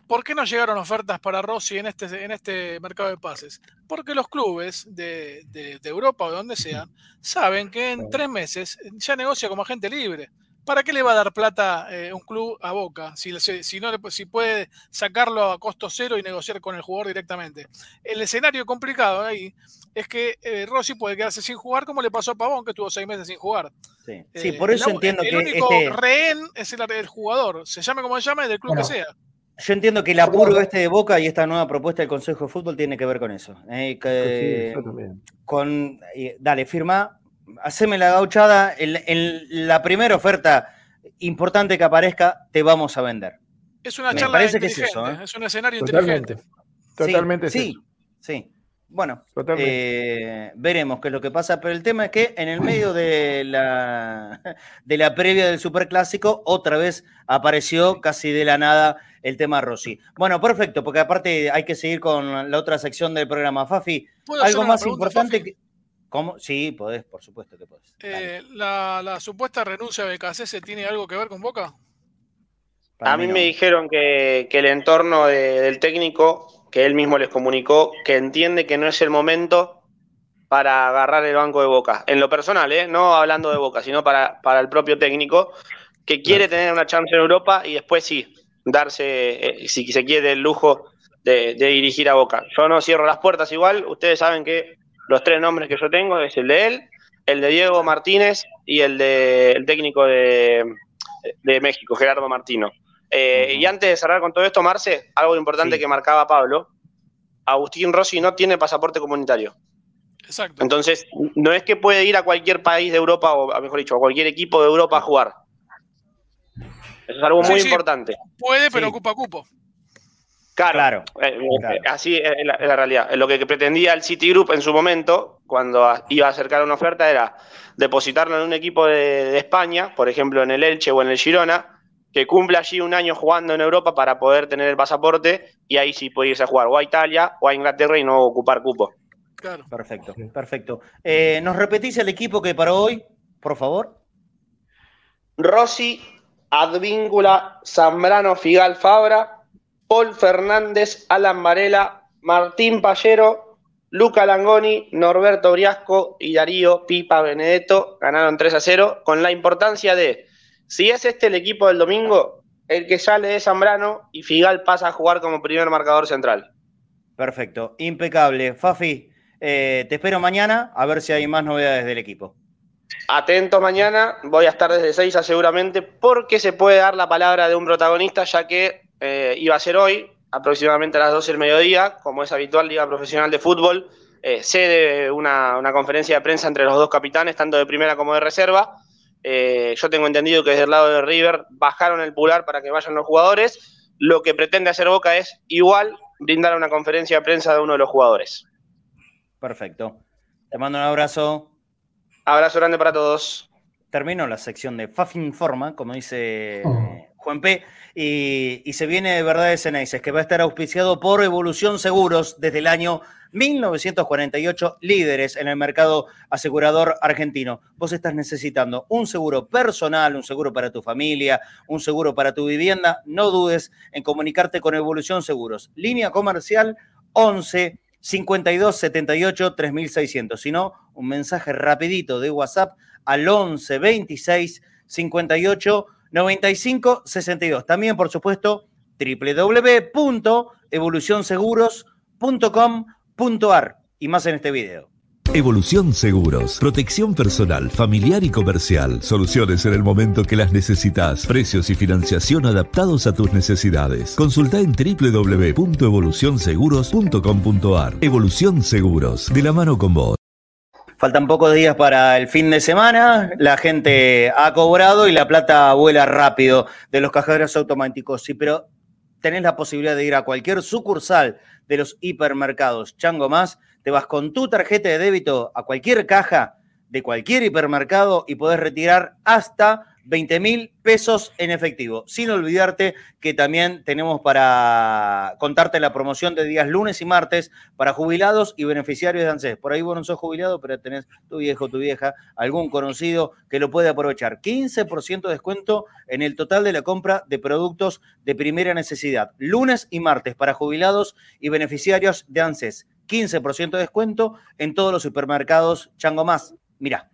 ¿Por qué no llegaron ofertas para Rossi en este, en este mercado de pases? Porque los clubes de, Europa o de donde sean saben que en tres meses ya negocia como agente libre. ¿Para qué le va a dar plata eh, un club a Boca si, si, no, si puede sacarlo a costo cero y negociar con el jugador directamente? El escenario complicado ahí es que eh, Rossi puede quedarse sin jugar como le pasó a Pavón, que estuvo seis meses sin jugar. Sí, sí por eso entiendo que... El único este rehén es el, jugador, se llame como se llame, del club que sea. Yo entiendo que el apuro este de Boca y esta nueva propuesta del Consejo de Fútbol tiene que ver con eso. Eh, con, dale, firma, haceme la gauchada, en, la primera oferta importante que aparezca, te vamos a vender. Es una charla parece que es, eso, ¿eh? es un escenario inteligente. Totalmente. Sí, sí, Bueno, eh, veremos qué es lo que pasa, pero el tema es que en el medio de la, de la previa del Superclásico, otra vez apareció casi de la nada el tema Rossi. Bueno, perfecto, porque aparte hay que seguir con la otra sección del programa. Fafi, algo más importante que... ¿Cómo? Sí, podés, por supuesto que podés. Eh, la, supuesta renuncia de se tiene algo que ver con Boca? a mí, me dijeron que, el entorno del técnico, que él mismo les comunicó, que entiende que no es el momento para agarrar el banco de Boca. En lo personal, ¿eh? no hablando de Boca, sino para, para el propio técnico, que quiere tener una chance en Europa y después sí, darse, eh, si se quiere, el lujo de, dirigir a Boca. Yo no cierro las puertas igual, ustedes saben que los tres nombres que yo tengo es el de él, el de Diego Martínez y el de el técnico de, México, Gerardo Martino. Eh, y antes de cerrar con todo esto, Marce, algo importante que marcaba Pablo, Agustín Rossi no tiene pasaporte comunitario. Exacto. Entonces, no es que puede ir a cualquier país de Europa, o mejor dicho, a cualquier equipo de Europa a jugar. Eso es algo muy importante. Puede, pero ocupa cupo. Claro, eh, eh, así es la, realidad. Lo que pretendía el Citigroup en su momento, cuando iba a acercar una oferta, era depositarlo en un equipo de, España, por ejemplo en el Elche o en el Girona, que cumple allí un año jugando en Europa para poder tener el pasaporte y ahí sí puede irse a jugar o a Italia o a Inglaterra y no ocupar cupo. Claro. Perfecto, perfecto. Eh, ¿Nos repetís el equipo que para hoy, por favor? Rossi, Advíncula, Zambrano, Figal, Fabra, Paul Fernández, Alan Varela, Martín Pallero, Luca Langoni, Norberto Briasco y Darío Pipa Benedetto ganaron 3 a 0, con la importancia de, si es este el equipo del domingo, el que sale es Zambrano y Figal pasa a jugar como primer marcador central. Perfecto, impecable. Fafi, eh, te espero mañana a ver si hay más novedades del equipo. Atento mañana, voy a estar desde 6 a seguramente porque se puede dar la palabra de un protagonista ya que eh, iba a ser hoy, aproximadamente a las 12 del mediodía, como es habitual, Liga Profesional de Fútbol, eh, sede una, una, conferencia de prensa entre los dos capitanes, tanto de primera como de reserva. Eh, yo tengo entendido que desde el lado de River bajaron el pular para que vayan los jugadores. Lo que pretende hacer Boca es igual brindar una conferencia de prensa de uno de los jugadores. Perfecto. Te mando un abrazo. Abrazo grande para todos. Termino la sección de Faf Informa, como dice oh. Juan P. Y, se viene de Verdades Ceneices, que va a estar auspiciado por Evolución Seguros desde el año 1948, líderes en el mercado asegurador argentino. Vos estás necesitando un seguro personal, un seguro para tu familia, un seguro para tu vivienda. No dudes en comunicarte con Evolución Seguros. Línea comercial 11 52 78 3600. Si no, un mensaje rapidito de WhatsApp al 11 26 58 9562. También, por supuesto, www.evolucionseguros.com.ar y más en este video. Evolución Seguros, protección personal, familiar y comercial, soluciones en el momento que las necesitas, precios y financiación adaptados a tus necesidades. Consulta en www.evolucionseguros.com.ar. Evolución Seguros, de la mano con vos. Faltan pocos días para el fin de semana, la gente ha cobrado y la plata vuela rápido de los cajeros automáticos. Sí, pero tenés la posibilidad de ir a cualquier sucursal de los hipermercados Chango Más, te vas con tu tarjeta de débito a cualquier caja de cualquier hipermercado y podés retirar hasta 20 mil pesos en efectivo. Sin olvidarte que también tenemos para contarte la promoción de días lunes y martes para jubilados y beneficiarios de ANSES. Por ahí vos no sos jubilado, pero tenés tu viejo, tu vieja, algún conocido que lo puede aprovechar. 15% de descuento en el total de la compra de productos de primera necesidad. Lunes y martes para jubilados y beneficiarios de ANSES. 15% de descuento en todos los supermercados Chango Más. Mira,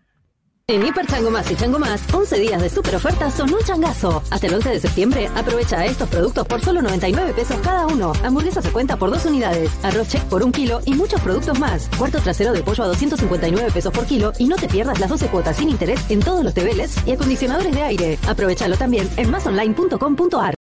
en Hiper Chango Más y Chango Más, 11 días de super ofertas son un changazo. Hasta el 11 de septiembre, aprovecha estos productos por solo 99 pesos cada uno. Hamburguesa se cuenta por dos unidades, arroz check por un kilo y muchos productos más. Cuarto trasero de pollo a 259 pesos por kilo y no te pierdas las 12 cuotas sin interés en todos los tebeles y acondicionadores de aire. Aprovechalo también en masonline.com.ar.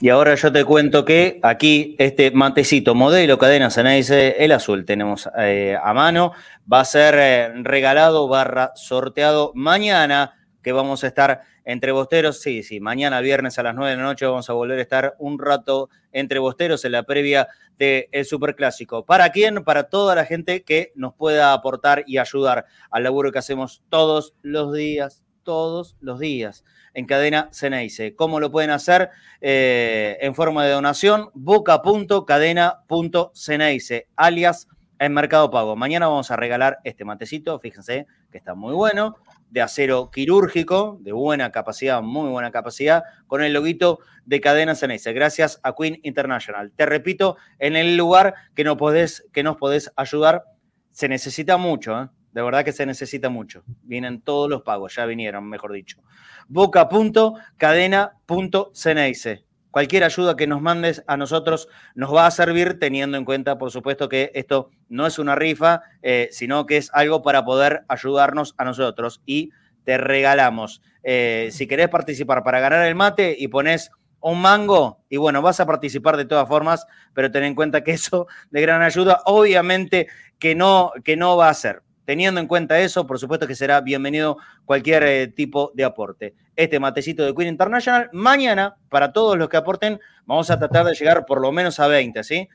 Y ahora yo te cuento que aquí este matecito modelo cadena dice el azul tenemos eh, a mano, va a ser eh, regalado barra sorteado mañana, que vamos a estar entre bosteros, sí, sí, mañana viernes a las 9 de la noche vamos a volver a estar un rato entre bosteros en la previa del Superclásico. ¿Para quién? Para toda la gente que nos pueda aportar y ayudar al laburo que hacemos todos los días, todos los días en cadena Ceneice. ¿Cómo lo pueden hacer? Eh, en forma de donación, boca.cadena.ceneice, alias en Mercado Pago. Mañana vamos a regalar este matecito, fíjense que está muy bueno, de acero quirúrgico, de buena capacidad, muy buena capacidad, con el loguito de Cadena Ceneice. Gracias a Queen International. Te repito, en el lugar que, no podés, que nos podés ayudar, se necesita mucho, ¿eh? De verdad que se necesita mucho. Vienen todos los pagos, ya vinieron, mejor dicho boca.cadena.ceneice. Cualquier ayuda que nos mandes a nosotros nos va a servir teniendo en cuenta, por supuesto, que esto no es una rifa, eh, sino que es algo para poder ayudarnos a nosotros y te regalamos. Eh, si querés participar para ganar el mate y pones un mango y bueno, vas a participar de todas formas, pero ten en cuenta que eso de gran ayuda, obviamente que no, que no va a ser. Teniendo en cuenta eso, por supuesto que será bienvenido cualquier eh, tipo de aporte. Este matecito de Queen International, mañana, para todos los que aporten, vamos a tratar de llegar por lo menos a 20, ¿sí?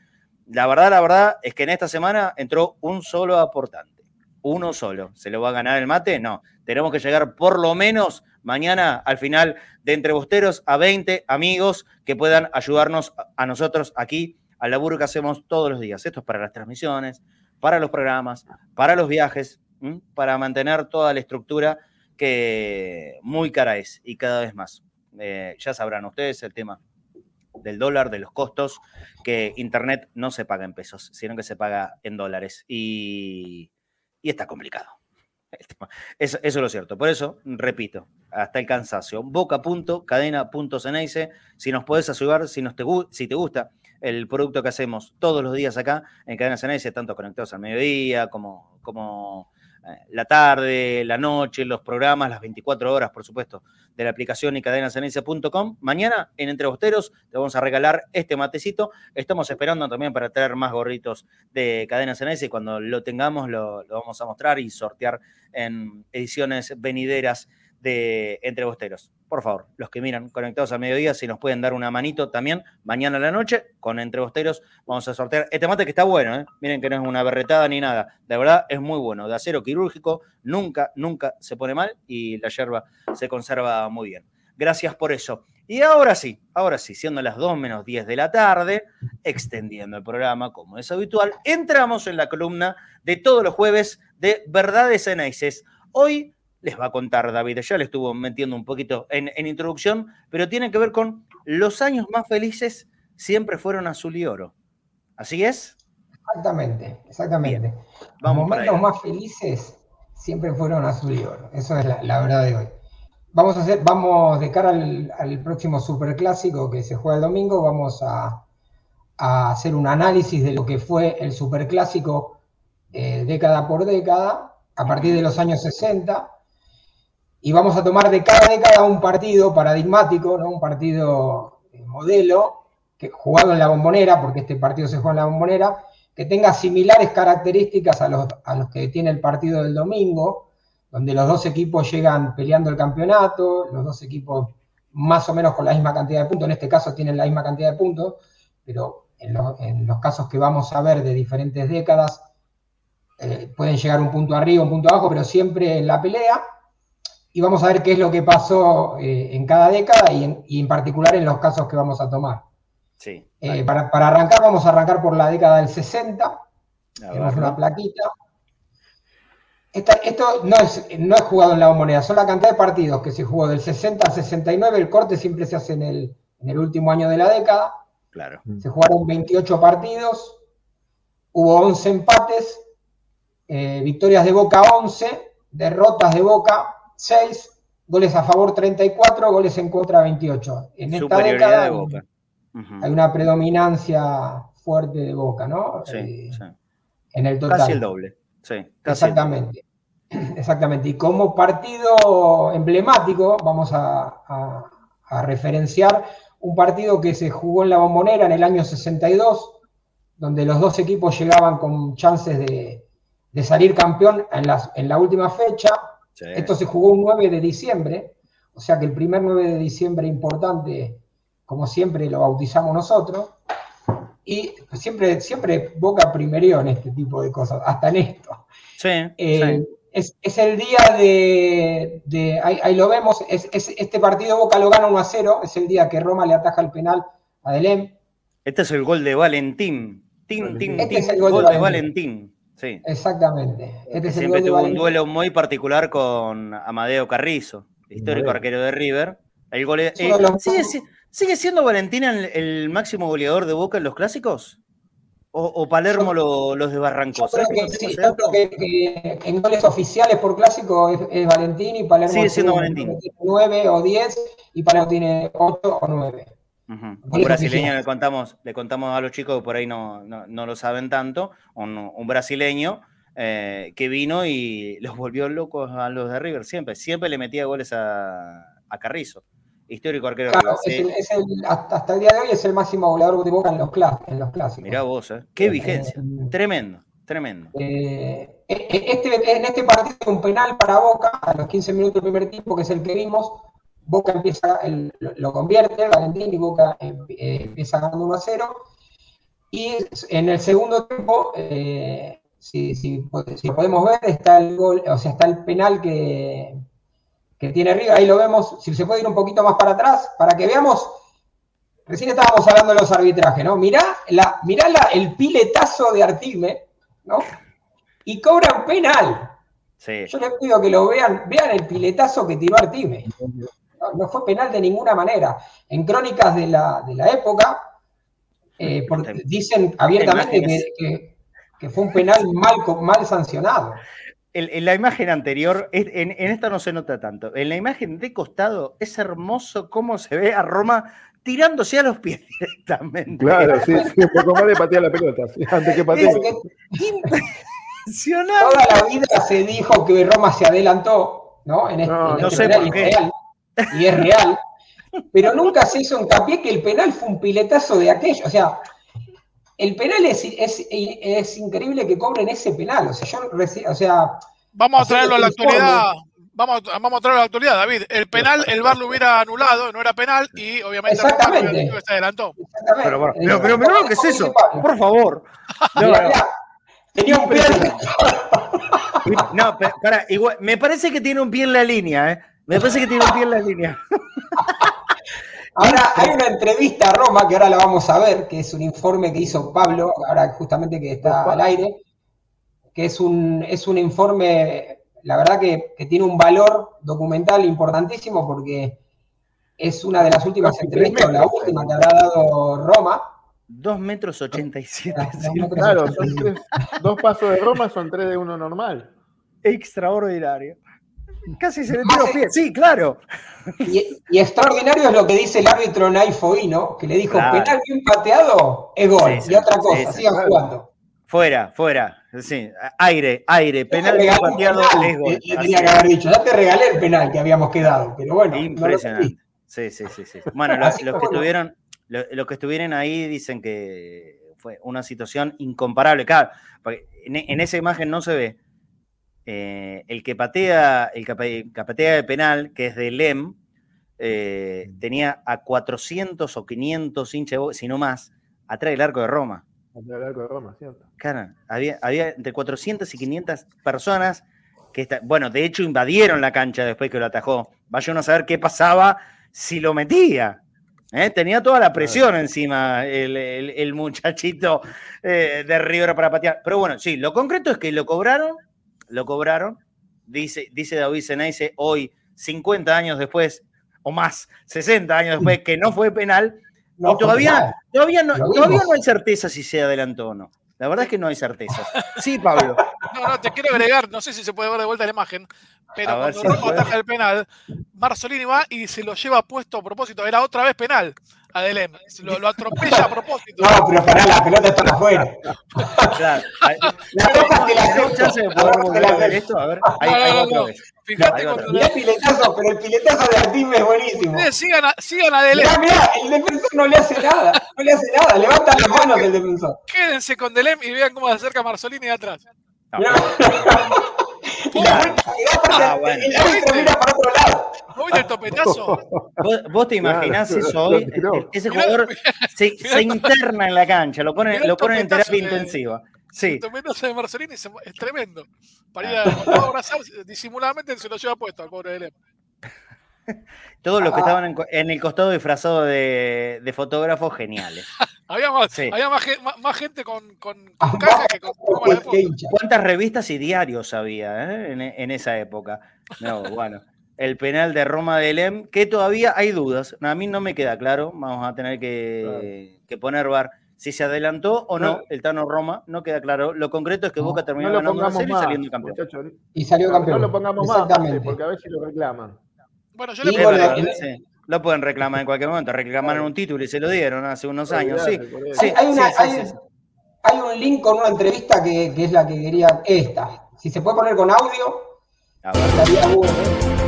La verdad, la verdad es que en esta semana entró un solo aportante. Uno solo. ¿Se le va a ganar el mate? No. Tenemos que llegar por lo menos mañana al final de Entre Bosteros a 20 amigos que puedan ayudarnos a nosotros aquí al laburo que hacemos todos los días. Esto es para las transmisiones, para los programas, para los viajes, para mantener toda la estructura que muy cara es y cada vez más. Eh, ya sabrán ustedes el tema del dólar, de los costos, que Internet no se paga en pesos, sino que se paga en dólares. Y, y está complicado. Eso, eso, es lo cierto. Por eso, repito, hasta el cansancio. Boca.cadena.ceneice. Si nos podés ayudar, si, nos te, si te gusta el producto que hacemos todos los días acá en Cadena Ceneice, tanto conectados al mediodía como, como eh, la tarde, la noche, los programas, las 24 horas, por supuesto, de la aplicación y cadenacenencia.com. Mañana en Entre Bosteros te vamos a regalar este matecito. Estamos esperando también para traer más gorritos de Cadena Ceneice y cuando lo tengamos lo vamos a mostrar y sortear en ediciones venideras de Entre Bosteros. Por favor, los que miran conectados a mediodía, si nos pueden dar una manito también, mañana a la noche, con Entre Bosteros, vamos a sortear este mate que está bueno, ¿eh? miren que no es una berretada ni nada, de verdad es muy bueno, de acero quirúrgico, nunca, nunca se pone mal y la yerba se conserva muy bien. Gracias por eso. Y ahora sí, ahora sí, siendo las 2 menos 10 de la tarde, extendiendo el programa como es habitual, entramos en la columna de todos los jueves de Verdades Enaices. Hoy les va a contar David. Ya le estuvo metiendo un poquito en, introducción, pero tiene que ver con los años más felices siempre fueron azul y oro. ¿Así es? Exactamente, exactamente. los momentos más felices siempre fueron azul y oro. Eso es la, verdad de hoy. Vamos a hacer, vamos de cara al, próximo superclásico que se juega el domingo, vamos a, hacer un análisis de lo que fue el superclásico eh, década por década, a partir de los años 60, y vamos a tomar de cada década un partido paradigmático, ¿no? un partido eh, modelo, que, jugado en la bombonera, porque este partido se juega en la bombonera, que tenga similares características a los, a los que tiene el partido del domingo, donde los dos equipos llegan peleando el campeonato, los dos equipos más o menos con la misma cantidad de puntos, en este caso tienen la misma cantidad de puntos, pero en, en los casos que vamos a ver de diferentes décadas, eh, pueden llegar un punto arriba, un punto abajo, pero siempre en la pelea y vamos a ver qué es lo que pasó eh, en cada década y en, particular en los casos que vamos a tomar. Sí, eh, para, arrancar, vamos a arrancar por la década del 60. Tenemos una plaquita. esto no es, no es jugado en la moneda, son la cantidad de partidos que se jugó del 60 al 69. El corte siempre se hace en el, en el último año de la década. Claro. Se jugaron 28 partidos, hubo 11 empates, eh, victorias de Boca 11, derrotas de Boca 6, goles a favor 34, goles en contra 28. En esta década hay una predominancia fuerte de Boca, ¿no? Sí, eh, sí. En el total. Casi el doble. Sí, Exactamente. Exactamente. Y como partido emblemático, vamos a, referenciar un partido que se jugó en la bombonera en el año 62, donde los dos equipos llegaban con chances de, salir campeón en, en la última fecha. Esto se jugó un 9 de diciembre, o sea que el primer 9 de diciembre importante, como siempre lo bautizamos nosotros, y siempre, siempre Boca primerió en este tipo de cosas, hasta en esto. Sí, eh, Es, el día de, ahí, lo vemos, es, este partido Boca lo gana 1 a 0, es el día que Roma le ataja el penal a Delem. Este es el gol de Valentín. este es el gol, de Valentín. Sí. Exactamente. Este siempre tuvo un duelo muy particular con Amadeo Carrizo, histórico arquero de River. El gole... Eh, ¿sigue, siendo Valentina el, máximo goleador de Boca en los clásicos? ¿O, Palermo los desbarrancó? Yo creo, que, en goles oficiales por clásico es, Valentín y Palermo sigue siendo Valentín. tiene 9 o 10 y Palermo tiene 8 o 9. Un brasileño le contamos, le contamos a los chicos que por ahí no, no, lo saben tanto, un, brasileño eh, que vino y los volvió locos a los de River siempre, siempre le metía goles a, Carrizo. Histórico arquero. Claro, es el, hasta el día de hoy es el máximo goleador de Boca en los, en los clásicos. Mirá vos, ¿eh? qué vigencia. tremendo, tremendo. Eh, este, en este partido un penal para Boca a los 15 minutos del primer tiempo, que es el que vimos, Boca empieza, lo convierte, Valentín, y Boca eh, empieza ganando 1 a 0. Y en el segundo tiempo, eh, si, podemos ver, está el gol, o sea, está el penal que, que tiene arriba, ahí lo vemos, si se puede ir un poquito más para atrás, para que veamos, recién estábamos hablando de los arbitrajes, ¿no? Mirá, la, mirá el piletazo de Artime, ¿no? Y cobra un penal. Yo les pido que lo vean, vean el piletazo que tiró Artime no, fue penal de ninguna manera. En crónicas de la, época, eh, dicen abiertamente que, fue un penal mal, mal sancionado. En, la imagen anterior, en, esta no se nota tanto. En la imagen de costado es hermoso cómo se ve a Roma tirándose a los pies directamente. Claro, sí, sí, un poco más de patear la pelota, antes que patear. Toda la vida se dijo que Roma se adelantó, ¿no? En este, no, este sé por qué y es real, pero nunca se hizo hincapié que el penal fue un piletazo de aquello. O sea, el penal es, es, increíble que cobren ese penal. O sea, yo o sea. Vamos a traerlo a la actualidad. Vamos, vamos a traerlo a la actualidad, David. El penal, el VAR lo hubiera anulado, no era penal, y obviamente Exactamente. se adelantó. Pero, pero, pero, pero ¿qué es eso? Por favor. tenía un pie. No, para, igual, me parece que tiene un pie en la línea, ¿eh? Me parece que tiene un pie en la línea. Ahora hay una entrevista a Roma que ahora la vamos a ver, que es un informe que hizo Pablo, ahora justamente que está al aire, que es un, es un informe, la verdad que, tiene un valor documental importantísimo porque es una de las últimas entrevistas, la última que habrá dado Roma. Dos metros ochenta y siete. Claro, dos pasos de Roma son tres de uno normal. Extraordinario. Casi se le tiró pies, sí, claro. Y, extraordinario es lo que dice el árbitro Naifoino, que le dijo, penal bien pateado, es gol. y otra cosa, sigan jugando. Fuera, fuera. Sí, aire, aire, penal bien pateado es gol. tenía que haber dicho, ya te regalé el penal que habíamos quedado, pero bueno. Impresionante. sí, sí, sí, sí. Bueno, los, que estuvieron, los, que estuvieron ahí dicen que fue una situación incomparable. Claro, en esa imagen no se ve, eh, el que patea, el que patea de penal, que es de LEM, eh, tenía a 400 o 500 hinchas, si no más, atrás del arco de Roma. Atrás del arco de Roma, cierto. había, había entre 400 y 500 personas que, bueno, de hecho invadieron la cancha después que lo atajó. Vaya uno a saber qué pasaba si lo metía. ¿eh? Tenía toda la presión encima el, muchachito de River para patear. Pero bueno, sí, lo concreto es que lo cobraron lo cobraron. Dice, dice David Senaice hoy, 50 años después, o más, 60 años después, que no fue penal. y todavía, todavía, no, todavía no hay certeza si se adelantó o no. La verdad es que no hay certeza. Sí, Pablo. No, no, te quiero agregar, no sé si se puede ver de vuelta la imagen, pero cuando si ataja el penal, Marzolini va y se lo lleva puesto a propósito. Era otra vez penal. Adelem. Lo, lo atropella a propósito. No, pero para la pelota está afuera. Claro. La pelota que la chance de poder volver a ver esto. A ver, ahí, ahí otra vez. Fíjate cuando. Mirá el piletazo, pero el piletazo de Artim es buenísimo. sigan a, sigan a Delem. Mirá, mirá, el defensor no le hace nada. No le hace nada. Levanta las manos del defensor. Quédense con Delem y vean cómo se acerca Marzolini de atrás. No. ah, bueno. El árbitro mira para otro lado. ¿Vos el topetazo? ¿Vos, te imaginás eso hoy? Ese jugador se, se, interna en la cancha, lo ponen, lo ponen en terapia intensiva. Sí. El topetazo de Marcelini es, tremendo. Para ir a, abrazar, disimuladamente se lo lleva puesto al pobre de. Todos los que ah. estaban en, el costado disfrazados de, de fotógrafos geniales. había más, había más, gente con, con, con caja que con ¿Cuántas revistas y diarios había eh, en, en, esa época? No, bueno. El penal de Roma de Lem, que todavía hay dudas. A mí no me queda claro. Vamos a tener que, que poner bar si se adelantó o no el Tano Roma, no queda claro. Lo concreto es que Boca terminó ganando la serie y saliendo campeón. y salió campeón. No lo pongamos más, porque a ver si lo reclaman. Bueno, yo le pongo, Lo pueden reclamar en cualquier momento. Reclamaron un título y se lo dieron hace unos años. Sí, hay, un link con una entrevista que, es la que quería esta. Si se puede poner con audio, estaría bueno.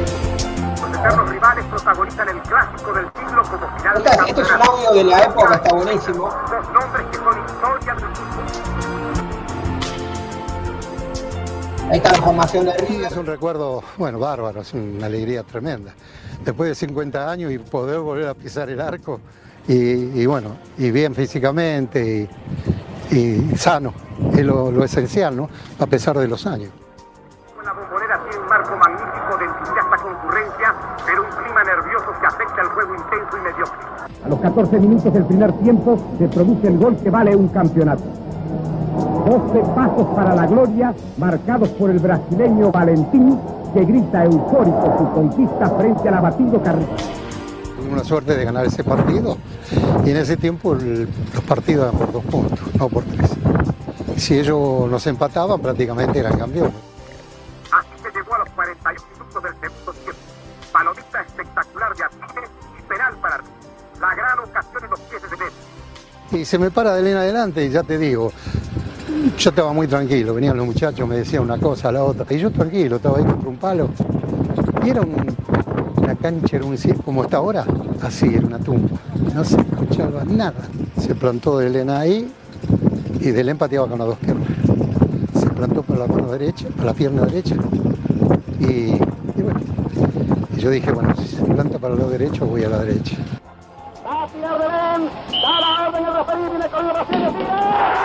Eternos rivales protagonizan el clásico del siglo como final. esto es un audio de la época, está buenísimo. Dos nombres que son historias del Ahí está la formación de River. Es un recuerdo, bueno, bárbaro, es una alegría tremenda. Después de 50 años y poder volver a pisar el arco y, bueno, y bien físicamente y, sano, es lo, esencial, ¿no? A pesar de los años. La bombonera tiene un marco magnífico pero un clima nervioso que afecta el juego intenso y mediocre. A los 14 minutos del primer tiempo se produce el gol que vale un campeonato. 12 pasos para la gloria, marcados por el brasileño Valentín, que grita eufórico su conquista frente al abatido Carrillo. Tuvimos la suerte de ganar ese partido y en ese tiempo los partidos eran por dos puntos, no por tres. Si ellos nos empataban, prácticamente eran campeones. Y se me para de Elena adelante y ya te digo, yo estaba muy tranquilo, venían los muchachos, me decían una cosa, la otra, y yo tranquilo, estaba ahí contra un palo. Y era una cancha, era un, como está ahora, así, era una tumba. No se escuchaba nada. Se plantó de Elena ahí y de Elena pateaba con las dos piernas. Se plantó para la mano derecha, para la pierna derecha. Y, bueno, y yo dije, bueno, si se planta para el lado derecho, voy a la derecha tirar Belén, da la orden el referir,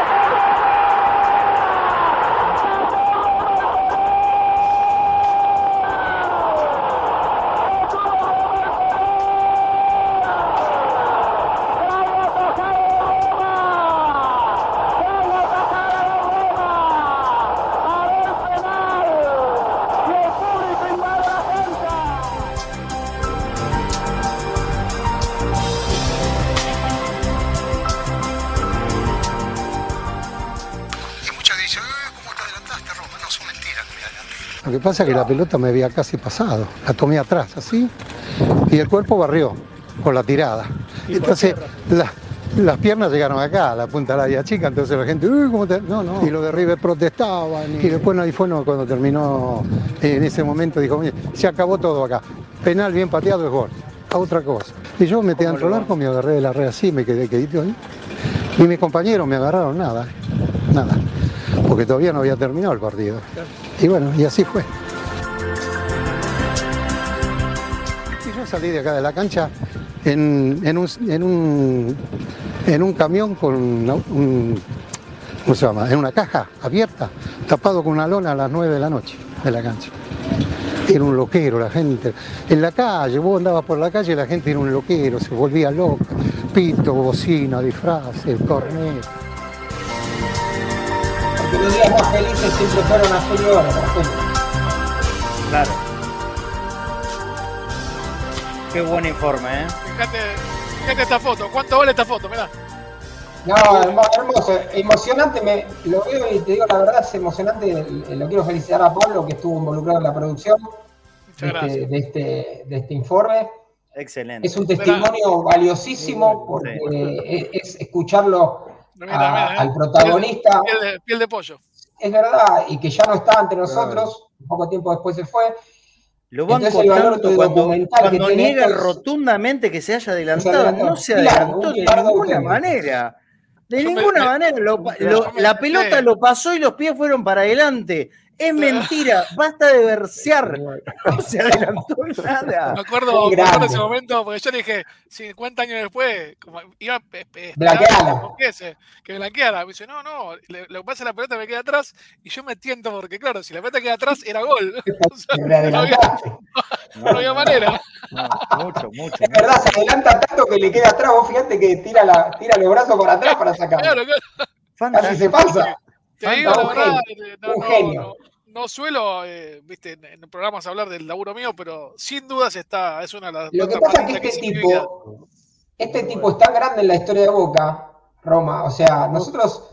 Lo que pasa es que la pelota me había casi pasado. La tomé atrás, así, y el cuerpo barrió con la tirada. Entonces, las piernas llegaron acá, a la punta de la vía chica, entonces la gente, Uy, ¿cómo te... No, no. Y los de River protestaban. Y, después ahí fue cuando terminó, en ese momento dijo, se acabó todo acá. Penal bien pateado es gol. A otra cosa. Y yo metí dentro del arco, me agarré de la red así, me quedé quedito ahí. Y mis compañeros me agarraron nada, nada. Porque todavía no había terminado el partido. Y bueno, y así fue. Y yo salí de acá de la cancha en, un, en, un, en un camión con ¿cómo se llama? En una caja abierta, tapado con una lona a las 9 de la noche de la cancha. Era un loquero la gente. En la calle, vos andabas por la calle y la gente era un loquero, se volvía loca. Pito, bocina, disfraces, cornet los días más felices siempre fueron oro, por ejemplo. Claro. Qué buen informe, ¿eh? Fíjate, fíjate esta foto. ¿Cuánto vale esta foto? Mirá. No, hermoso, emocionante, me, lo veo y te digo la verdad, es emocionante, lo quiero felicitar a Pablo que estuvo involucrado en la producción de este, de este, de este informe. Excelente. Es un testimonio valiosísimo porque es escucharlo al ¿eh? protagonista. Piel de, pollo. Es verdad, y que ya no está entre nosotros, un poco tiempo después se fue. Lo van cuando, cuando niega rotundamente que se haya adelantado, no se adelantó de ninguna manera. De ninguna manera. la pelota lo pasó y los pies fueron para adelante. Es mentira, basta de versear. No se adelantó nada. Me acuerdo, me acuerdo ese momento, porque yo dije, 50 años después, como iba a que, que blanqueara. Me dice, no, no, le, lo que pasa es la pelota me queda atrás y yo me tiento porque, claro, si la pelota queda atrás era gol. no, había, no, había, manera. mucho, mucho. Es verdad, se adelanta tanto que le queda atrás. Vos fíjate que tira, la, tira los brazos para atrás para sacar. Claro, claro. Así se pasa. Te digo la verdad, un genio no suelo, eh, viste, en, programas hablar del laburo mío, pero sin dudas está, es una de las. Lo que pasa es que este tipo, este tipo es tan grande en la historia de Boca, Roma. O sea, nosotros,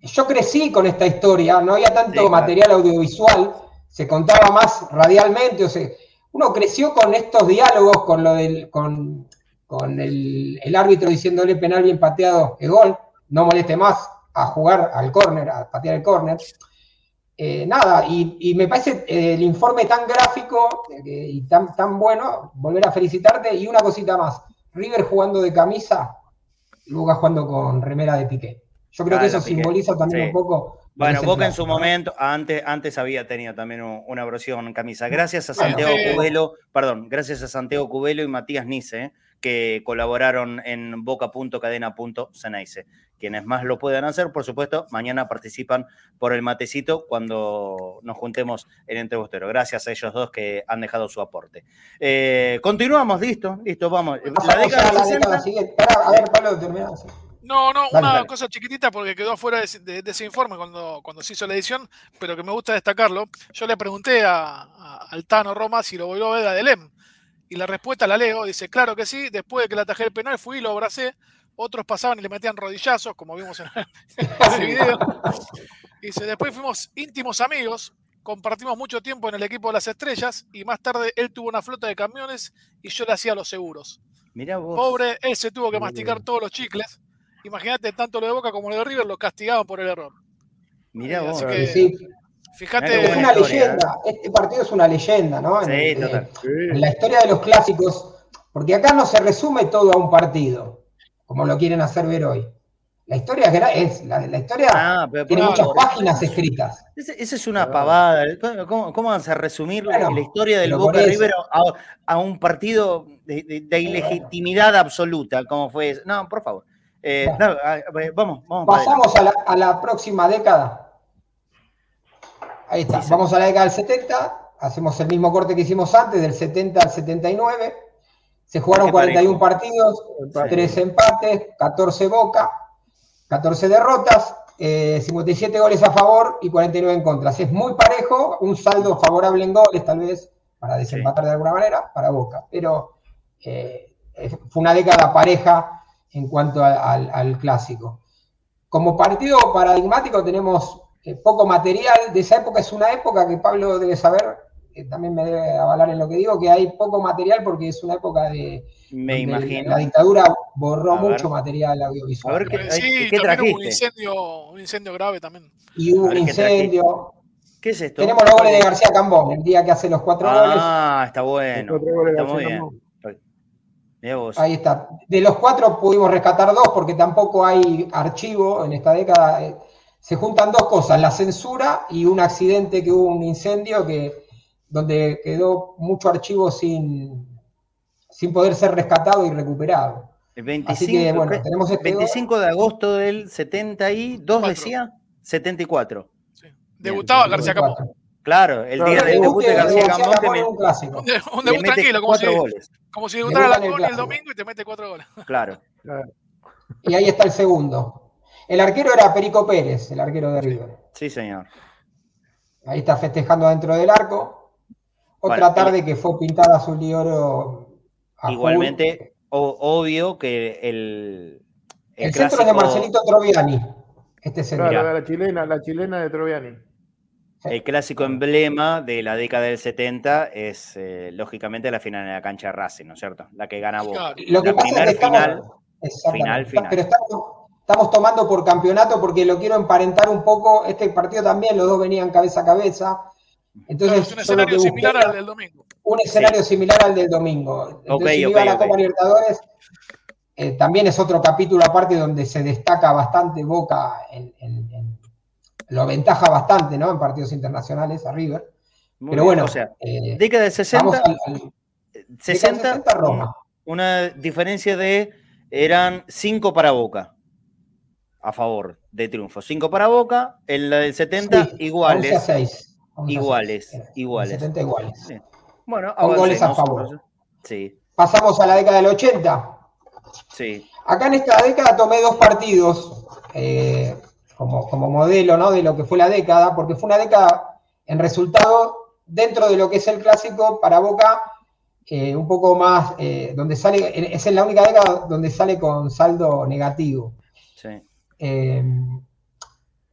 yo crecí con esta historia, no había tanto material audiovisual, se contaba más radialmente, o sea, uno creció con estos diálogos, con lo del, con, el, árbitro diciéndole penal bien pateado es gol, no moleste más a jugar al córner, a patear el córner. Eh, nada, y, me parece eh, el informe tan gráfico eh, y tan, tan bueno, volver a felicitarte. Y una cosita más, River jugando de camisa, Lucas jugando con remera de piqué. Yo creo que eso simboliza también un poco bueno, Boca en su momento, antes, antes había tenido también una versión en camisa. Gracias a Santiago Cubelo, perdón, gracias a Santiago Cubelo y Matías Nice, que colaboraron en boca.cadena.ceneice. Quienes más lo puedan hacer, por supuesto, mañana participan por el matecito cuando nos juntemos en Entrebostero. Gracias a ellos dos que han dejado su aporte. Eh, continuamos, listo, listo, vamos. La década, la década a ver, Pablo, terminamos. No, no, una cosa chiquitita porque quedó fuera de, ese informe cuando, cuando se hizo la edición, pero que me gusta destacarlo. Yo le pregunté a, al Tano Roma si lo volvió a ver a Delem. Y la respuesta la leo, dice, claro que sí, después de que le atajé el penal fui y lo abracé, otros pasaban y le metían rodillazos, como vimos en, el video. Y dice, después fuimos íntimos amigos, compartimos mucho tiempo en el equipo de las estrellas y más tarde él tuvo una flota de camiones y yo le hacía los seguros. Mira vos. Pobre, él se tuvo que masticar todos los chicles Imagínate, tanto lo de Boca como lo de River lo castigaban por el error. Mira eh, vos. Fíjate. Es una leyenda. ¿eh? Este partido es una leyenda, ¿no? Sí, en, total. en la historia de los clásicos, porque acá no se resume todo a un partido, como lo quieren hacer ver hoy. La historia es, la, la historia ah, tiene muchas páginas escritas. Esa es una pavada. ¿Cómo, cómo vas a resumir la historia del Boca River a, un partido de, de, ilegitimidad absoluta, como fue? No, por favor. Eh, vamos, vamos. Pasamos a la, próxima década. Ahí está. Vamos a la década del 70. Hacemos el mismo corte que hicimos antes, del 70 al 79. Se jugaron 41 partidos, 3 empates, 14 Boca, 14 derrotas, 57 eh, goles a favor y 49 en contra. Es muy parejo, un saldo favorable en goles, tal vez, para desempatar de alguna manera, para Boca. Pero eh, fue una década pareja en cuanto al clásico. Como partido paradigmático tenemos eh, poco material, de esa época es una época que Pablo debe saber, también me debe avalar en lo que digo, que hay poco material porque es una época de... Me imagino. La dictadura borró mucho material audiovisual. A ver, ¿qué, sí, también un incendio, un incendio grave también. Y hubo un incendio. ¿Qué es esto? Tenemos los goles de García Cambón, el día que hace los cuatro goles. Ah, está bueno. Está muy bien. Ahí está. De los cuatro pudimos rescatar dos porque tampoco hay archivo en esta década. Se juntan dos cosas, la censura y un accidente que hubo, un incendio que, donde quedó mucho archivo sin, sin poder ser rescatado y recuperado. El 25, Así que, bueno, tenemos 25 este de agosto del 72, decía, 74. Sí. Debutaba García Capó. Claro, el día del debut de García Camón un, un debut tranquilo, como si, goles. como si debutara la el, el domingo y te mete cuatro goles. Claro. Y ahí está el segundo. El arquero era Perico Pérez, el arquero de River. Sí, señor. Ahí está festejando adentro del arco. Otra tarde que fue pintada azul y oro. Igualmente, obvio que el. El, centro es de Marcelito Troviani. Este es el claro, la chilena, la chilena de Troviani. El clásico emblema de la década del 70 es, eh, lógicamente, la final en la cancha de Racing, ¿no es cierto? La que gana Boca. Lo que la pasa es que final, final, final. Pero estamos, tomando por campeonato porque lo quiero emparentar un poco. Este partido también, los dos venían cabeza a cabeza. Entonces, es un escenario similar al del domingo. Un escenario similar al del domingo. Entonces, si okay, la Copa Libertadores, eh, también es otro capítulo aparte donde se destaca bastante Boca en lo aventaja bastante, ¿no? En partidos internacionales a River. Pero bueno, o sea, eh, década de 60, 60, Roma. Una diferencia de eran 5 para Boca a favor de triunfo. 5 para Boca, en la del 70 iguales. 6, iguales, iguales. 70 iguales. Bueno, Con goles a favor. Sí. Pasamos a la década del 80. Sí. Acá en esta década tomé dos partidos. Eh, como, modelo ¿no? de lo que fue la década, porque fue una década en resultado dentro de lo que es el clásico para Boca, eh, un poco más, eh, donde sale, es en la única década donde sale con saldo negativo. Sí. Eh,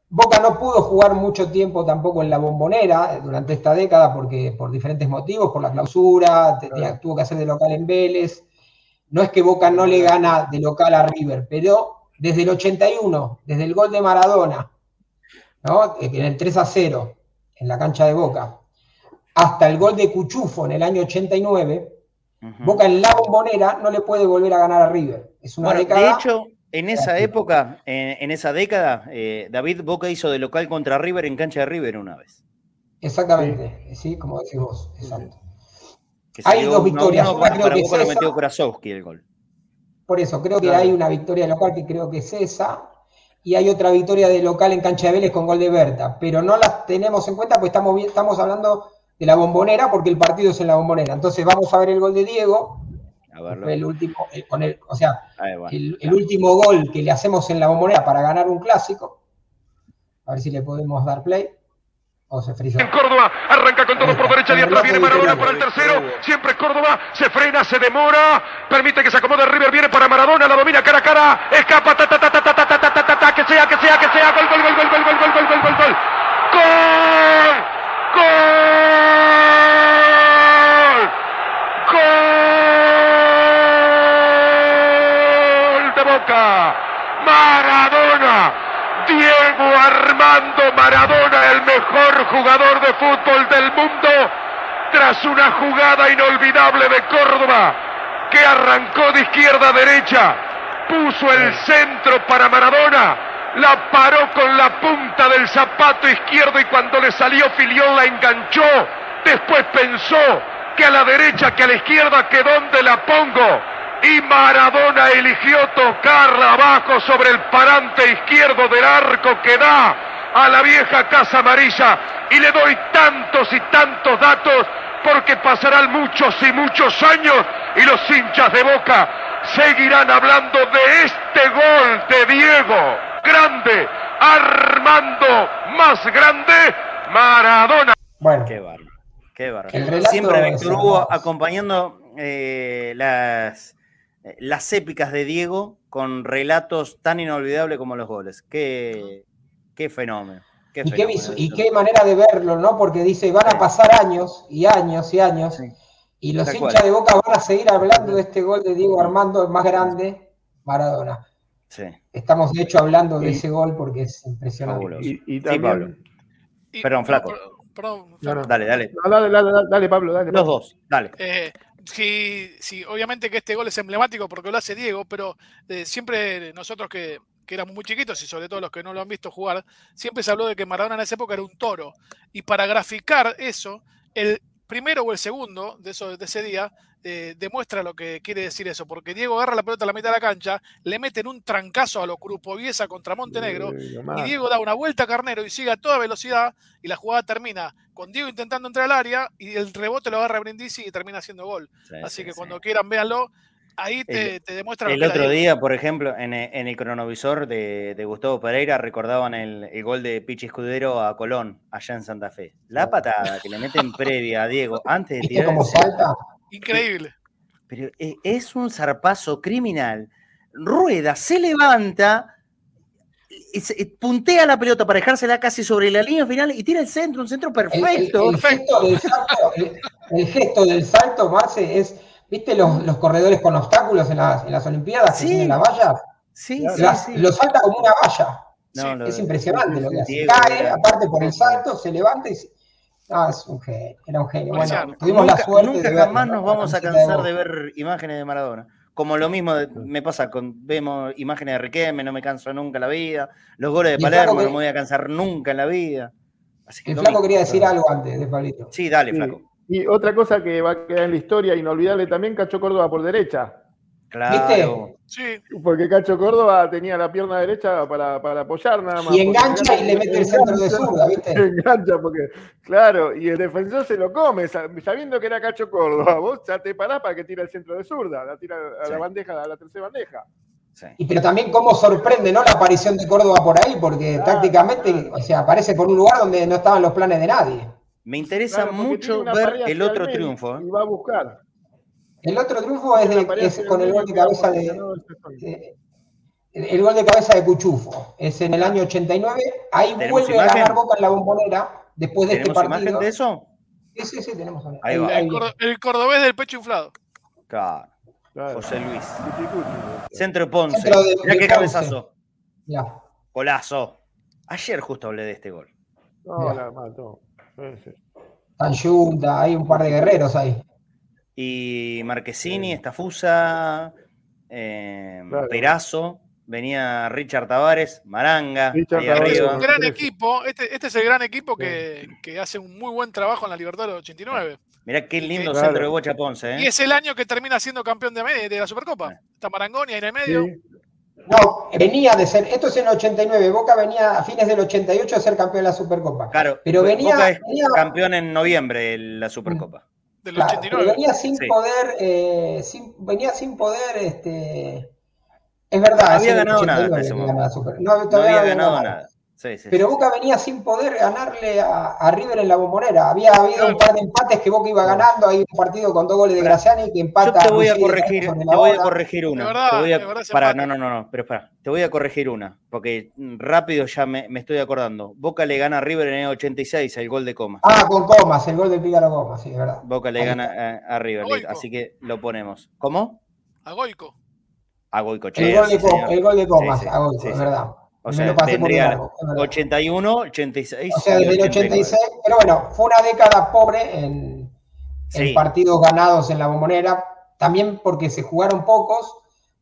Boca no pudo jugar mucho tiempo tampoco en la bombonera durante esta década porque por diferentes motivos, por la clausura, tuvo que hacer de local en Vélez. No es que Boca no le gana de local a River, pero desde el 81, desde el gol de Maradona, ¿no? en el 3 a 0, en la cancha de Boca, hasta el gol de Cuchufo en el año 89, Boca en la bombonera no le puede volver a ganar a River. Es una década. De hecho, en esa época, en, esa década, eh, David Boca hizo de local contra River en cancha de River una vez. Exactamente, sí, como decís vos, exacto. Hay dos victorias. Una creo que Boca lo metió Krasowski el gol. Por eso, creo que hay una victoria local que creo que es esa, y hay otra victoria de local en cancha de Vélez con gol de Berta, pero no las tenemos en cuenta porque estamos, estamos hablando de la bombonera porque el partido es en la bombonera. Entonces vamos a ver el gol de Diego, el último, eh, con el, o sea, el, último gol que le hacemos en la bombonera para ganar un clásico. A ver si le podemos dar play. O se frizó. En Córdoba, arranca con todo por derecha y atrás viene Maradona para el tercero. Siempre Córdoba, se frena, se demora, permite que se acomode River, viene para Maradona, la domina cara a cara, escapa, ta ta ta ta ta ta ta ta ta ta que sea, que sea, que sea, gol, gol, gol, gol, gol, gol, gol, gol, gol, gol, gol. ¡Gol! ¡Gol! Maradona Diego Armando Maradona, el mejor jugador de fútbol del mundo, tras una jugada inolvidable de Córdoba, que arrancó de izquierda a derecha, puso el centro para Maradona, la paró con la punta del zapato izquierdo y cuando le salió Filión la enganchó, después pensó que a la derecha, que a la izquierda, que dónde la pongo y Maradona eligió tocarla abajo sobre el parante izquierdo del arco que da a la vieja Casa Amarilla y le doy tantos y tantos datos porque pasarán muchos y muchos años y los hinchas de Boca seguirán hablando de este gol de Diego. Grande, Armando, más grande, Maradona. Bueno, qué bárbaro, qué bárbaro. Siempre Víctor Hugo acompañando eh, las las épicas de Diego con relatos tan inolvidables como los goles. Qué, qué fenómeno. y, Qué, manera de verlo, ¿no? Porque dice, van a pasar años y años y años, y los hinchas de Boca van a seguir hablando de este gol de Diego Armando, el más grande, Maradona. Sí. Estamos de hecho hablando de ese gol porque es impresionante. Y, también... Perdón, flaco. Perdón, Dale, dale. dale, dale, dale, Pablo, dale. Los dos, dale. Eh, sí, sí, obviamente que este gol es emblemático porque lo hace Diego, pero eh, siempre nosotros que, éramos muy chiquitos y sobre todo los que no lo han visto jugar, siempre se habló de que Maradona en esa época era un toro. Y para graficar eso, el primero o el segundo de, eso, de ese día eh, demuestra lo que quiere decir eso, porque Diego agarra la pelota a la mitad de la cancha, le meten un trancazo a lo Viesa contra Montenegro, y Diego da una vuelta a Carnero y sigue a toda velocidad, y la jugada termina con Diego intentando entrar al área, y el rebote lo agarra Brindisi y termina haciendo gol. Así que cuando quieran, véanlo. Ahí te, demuestra El otro día, por ejemplo, en, el cronovisor de, Gustavo Pereira recordaban el, gol de Pichi Escudero a Colón, allá en Santa Fe. La patada que le meten previa a Diego antes de tirar. salta? Increíble. Pero eh, es un zarpazo criminal. Rueda, se levanta, y puntea la pelota para dejársela casi sobre la línea final y tira el centro, un centro perfecto. El, gesto, del salto, el, gesto del salto, Marce, es, ¿viste los, corredores con obstáculos en las, Olimpiadas que tienen la valla? Sí, sí, Lo salta como una valla. es impresionante lo que hace. Cae, aparte por el salto, se levanta y Ah, es un genio, era un genio. Bueno, tuvimos nunca, la suerte nunca jamás nos vamos a cansar de ver imágenes de Maradona. Como lo mismo me pasa con, vemos imágenes de Riquelme, no me canso nunca en la vida. Los goles de Palermo no me voy a cansar nunca en la vida. el Flaco quería decir algo antes de Pablito. Sí, dale, Flaco. Y otra cosa que va a quedar en la historia inolvidable también, Cacho Córdoba por derecha. Claro. Sí. Porque Cacho Córdoba tenía la pierna derecha para, para apoyar nada más. Y engancha y le mete el centro de zurda, ¿viste? Engancha porque, claro, y el defensor se lo come, sabiendo que era Cacho Córdoba. Vos ya te parás para que tire el centro de zurda, la tira a la bandeja, a la tercera bandeja. Y pero también cómo sorprende, ¿no? La aparición de Córdoba por ahí, porque tácticamente, o sea, aparece por un lugar donde no estaban los planes de nadie. Me interesa mucho ver el otro triunfo. ¿eh? Y va a buscar. El otro triunfo es, con el gol de cabeza de, El gol de cabeza de Cuchufo es en el año 89. Ahí vuelve a ganar Boca en la bombonera después de este partido. imagen de eso? Sí, sí, sí, tenemos. Ahí va. El, cordobés del pecho inflado. Claro. José Luis. Centro Ponce. Centro Mirá qué cabezazo. Ya. Golazo. Ayer justo hablé de este gol. No, la mató. Ayuda, hay un par de guerreros ahí. Y Marquesini, Estafusa, eh, Perazo, venía Richard Tavares, Maranga, ahí arriba. un gran equipo, este, este, es el gran equipo que, que, hace un muy buen trabajo en la Libertad del 89. Mirá qué lindo centro de Bocha Ponce. ¿eh? Y es el año que termina siendo campeón de, de la Supercopa. Está Marangoni ahí en el medio. No, venía de ser, esto es en el 89, Boca venía a fines del 88 a ser campeón de la Supercopa. Claro, pero venía, campeón en noviembre de la Supercopa. Del 89. venía sin poder, eh, venía sin poder, este, es verdad. No había ganado nada. no, había ganado nada. Pero Boca venía sin poder ganarle a, River en la bombonera. Había habido un par de empates que Boca iba ganando. Hay un partido con dos goles de Graciani que empata. Yo te voy a corregir, te voy a corregir una. para, no, no, no, no, pero espera. Te voy a corregir una, porque rápido ya me, estoy acordando. Boca le gana a River en el 86 el gol de Comas. Ah, con Comas, el gol de Pícaro Comas, sí, es verdad. Boca le gana a, River, así que lo ponemos. ¿Cómo? A Goico. A Goico, el, gol de, el gol de Comas, a Goico, es verdad. O sea, vendría 81, 86. O sea, desde el 86, pero bueno, fue una década pobre en, partidos ganados en la bombonera, también porque se jugaron pocos,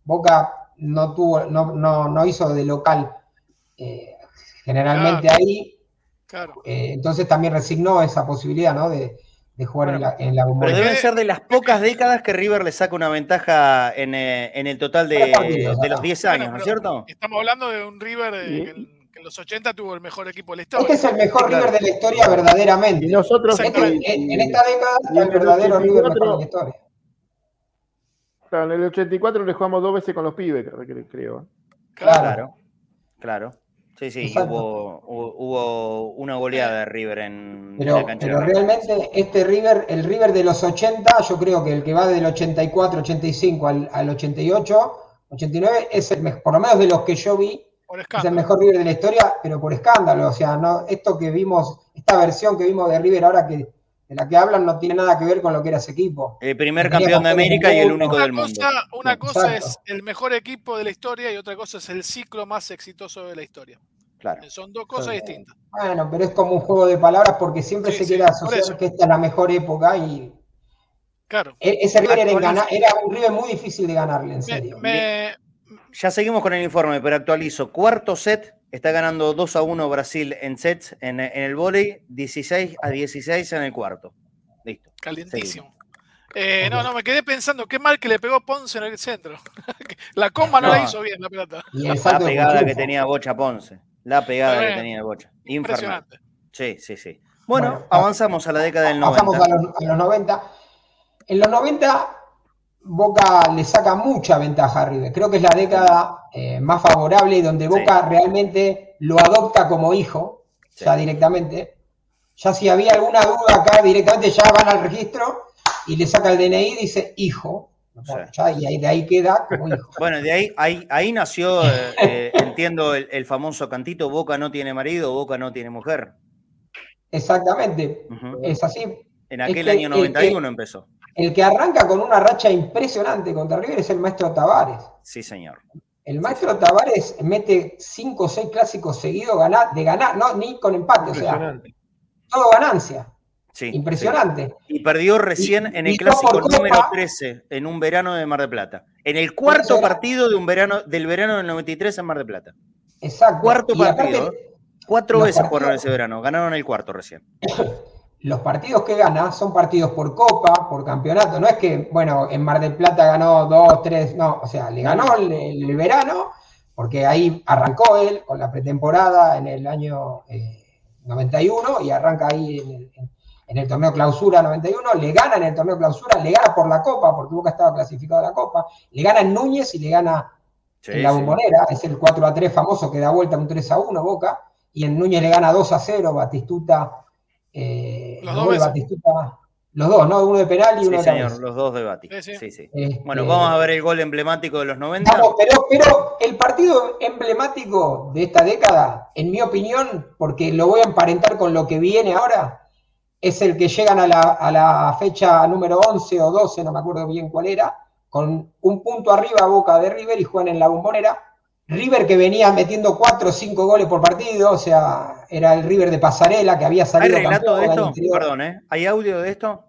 Boca no tuvo, no, no, hizo de local eh, generalmente ahí, claro. Eh, entonces también resignó esa posibilidad, ¿no? De, de jugar en, la, en, la, bombonera. Pero deben ser de las pocas décadas que River le saca una ventaja en, eh, en el total de, de los 10 años, ¿no es cierto? Estamos hablando de un River que, en, los 80 tuvo el mejor equipo de la historia. Este es el mejor River de la historia verdaderamente. Y nosotros este, en, esta década es el verdadero River de la historia. Claro, en el 84 le jugamos dos veces con los pibes, creo. claro. claro. Sí, sí, hubo, hubo, una goleada de River en pero, la cancha. Pero realmente este River, el River de los 80, yo creo que el que va del 84, 85 al, al 88, 89, es el mejor, por lo menos de los que yo vi, es el mejor River de la historia, pero por escándalo. O sea, no, esto que vimos, esta versión que vimos de River ahora que de la que hablan no tiene nada que ver con lo que era ese equipo. El primer campeón de América y el único del mundo. una cosa es el mejor equipo de la historia y otra cosa es el ciclo más exitoso de la historia. Claro. Son dos cosas distintas. Bueno, pero es como un juego de palabras porque siempre se quiere asociar que esta es la mejor época y. Claro. E-, ese River era, era, un River muy difícil de ganarle, en serio. Ya seguimos con el informe, pero actualizo. Cuarto set, Está ganando 2 a 1 Brasil en sets en, el volei, 16 a 16 en el cuarto. Listo. Calientísimo. Eh, no, no, me quedé pensando, qué mal que le pegó Ponce en el centro. la comba no, la hizo bien, la pelota. La pegada que tenía Bocha Ponce. La pegada que tenía Bocha. Impresionante. Sí, sí, sí. Bueno, avanzamos a la década del 90. Avanzamos a los, a los 90. En los 90 Boca le saca mucha ventaja a River. Creo que es la década eh, más favorable y donde Boca realmente lo adopta como hijo, ya directamente. Ya si había alguna duda acá, directamente ya van al registro y le saca el DNI y dice hijo. y ahí, de ahí queda como hijo. Bueno, de ahí, ahí, ahí nació, eh, eh, entiendo, el, famoso cantito, Boca no tiene marido, Boca no tiene mujer. Exactamente, es así. En aquel año 91 empezó. El que arranca con una racha impresionante contra River es el maestro Tavares. Sí, señor. El maestro Tavares mete cinco o seis clásicos seguidos de ganar, no, ni con empate, o sea, todo ganancia. Sí, Impresionante. Y perdió recién en el clásico número 13, en un verano de Mar del Plata. En el cuarto partido de un verano, del verano del 93 en Mar del Plata. Exacto. Cuarto partido. Cuatro veces jugaron ese verano, ganaron el cuarto recién. los partidos que gana son partidos por copa, por campeonato. No es que, bueno, en Mar del Plata ganó dos, tres, no, o sea, le ganó el, verano, porque ahí arrancó él con la pretemporada en el año 91 eh, y arranca ahí en el, torneo clausura 91, le gana en el torneo clausura, le gana por la copa, porque Boca estaba clasificado a la copa, le gana en Núñez y le gana en la bombonera, es el 4 a 3 famoso que da vuelta un 3 a 1 Boca, y en Núñez le gana 2 a 0, Batistuta eh, los, dos Batistuta, Los dos, ¿no? Uno de penal y Sí, uno de señor, cabeza. los dos de Bati. Sí, sí. Sí, sí. Este, Bueno, vamos a ver el gol emblemático de los 90. Vamos, pero, pero el partido emblemático de esta década, en mi opinión, porque lo voy a emparentar con lo que viene ahora, es el que llegan a la, a la fecha número 11 o 12, no me acuerdo bien cuál era, con un punto arriba a boca de River y juegan en la bombonera. River que venía metiendo 4 o 5 goles por partido, o sea, era el River de Pasarela que había ¿Hay salido relato campeón de esto? anterior. Perdón, ¿eh? ¿Hay audio de esto?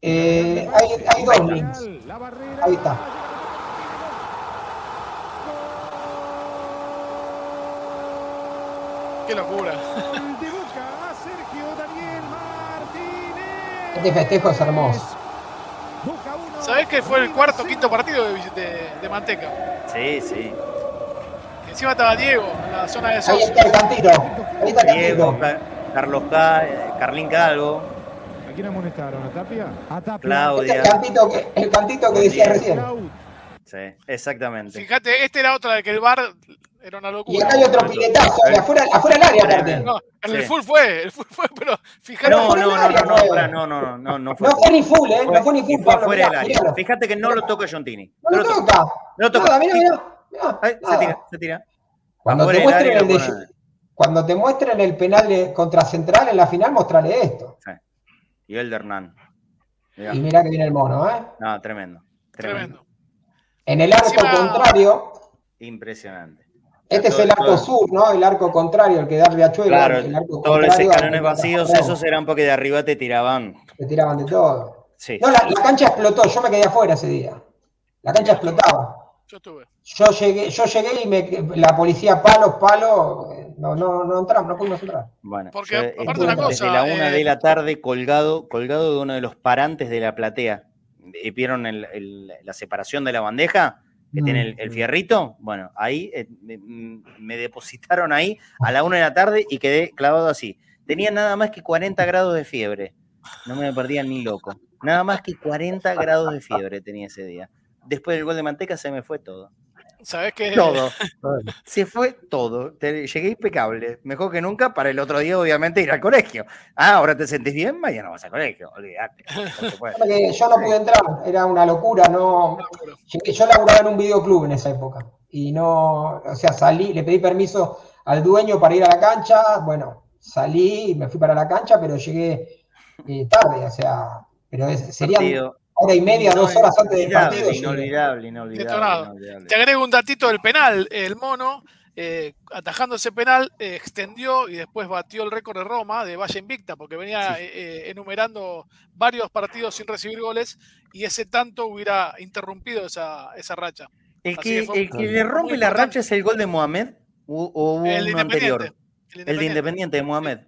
Eh, hay, hay dos links. Ahí está. Qué locura. Este festejo es hermoso. ¿Sabés que fue el cuarto quinto partido de, de- de Manteca? Sí, sí. Encima estaba Diego, en la zona de Ahí Sosa. está el cantito. Ahí está el Diego, cantito. Ca- Carlos K, eh, Carlín Calvo, ¿A quién amonestaron? ¿A Tapia? A Tapia. Este Claudia. es el cantito que, el cantito que decía recién. Sí, exactamente. Fíjate, este era otra de que el bar era una Y locura. acá hay otro piletazo, afuera, afuera del área aparte. No, el Sí. full fue, el full fue, pero fíjate. No, no, no, no, área, no, no, no, no, fue. No fue ni full, ¿eh? No fue ni Y full, fue fuera del área. Fíjate que no lo toca Giontini. No lo toca. No lo toca. Nada, mirá, mirá, Ay, se tira, se tira. Cuando te, muestren área el de- lo pone- cuando te muestren el penal de- contra Central en la final, mostrale esto. Y el de Hernán. Mirá. Y mirá que viene el mono, ¿eh? No, tremendo. Tremendo. Tremendo. En el arco Encima- contrario, Impresionante. este es el arco todo- sur, ¿no? El arco contrario, el que da Riachuelo. Claro, el arco todos los escalones al- vacíos, esos eran porque de arriba te tiraban. Te tiraban de todo. Sí. No, la, la cancha explotó, yo me quedé afuera ese día. La cancha explotaba. Yo estuve. Yo llegué, yo llegué y me, la policía palos, palos, eh, no, no, no entramos, no pudimos entrar. Bueno, Porque yo aparte estuve una cosa, desde la una eh, de la tarde colgado, colgado de uno de los parantes de la platea. ¿Y vieron el- el- la separación de la bandeja? Que Mm. tiene el, el fierrito. Bueno, ahí eh, me, me depositaron ahí a la una de la tarde y quedé clavado así. Tenía nada más que 40 grados de fiebre. No me perdía ni loco. Nada más que 40 grados de fiebre tenía ese día. Después del gol de manteca se me fue todo. ¿Sabés que Todo. Se fue todo. Te- llegué impecable. Mejor que nunca para el otro día, obviamente, ir al colegio. Ah, ahora te sentís bien, mañana vas al colegio. Olvídate. No yo no pude entrar, era una locura, no. Yo laburaba en un videoclub en esa época. Y no, o sea, salí, le pedí permiso al dueño para ir a la cancha. Bueno, salí y me fui para la cancha, pero llegué eh, tarde, o sea, pero es- Partido hora y media, dos horas antes del inolvidable, partido. Inolvidable, inolvidable. Te agrego un datito del penal. El mono, eh, atajando ese penal, eh, extendió y después batió el récord de Roma de Valle Invicta, porque venía Sí. eh, eh, enumerando varios partidos sin recibir goles y ese tanto hubiera interrumpido esa, esa racha. El que, el que le rompe la racha es el gol de Mohamed o, o hubo El uno anterior. Independiente. El de Independiente de Mohamed.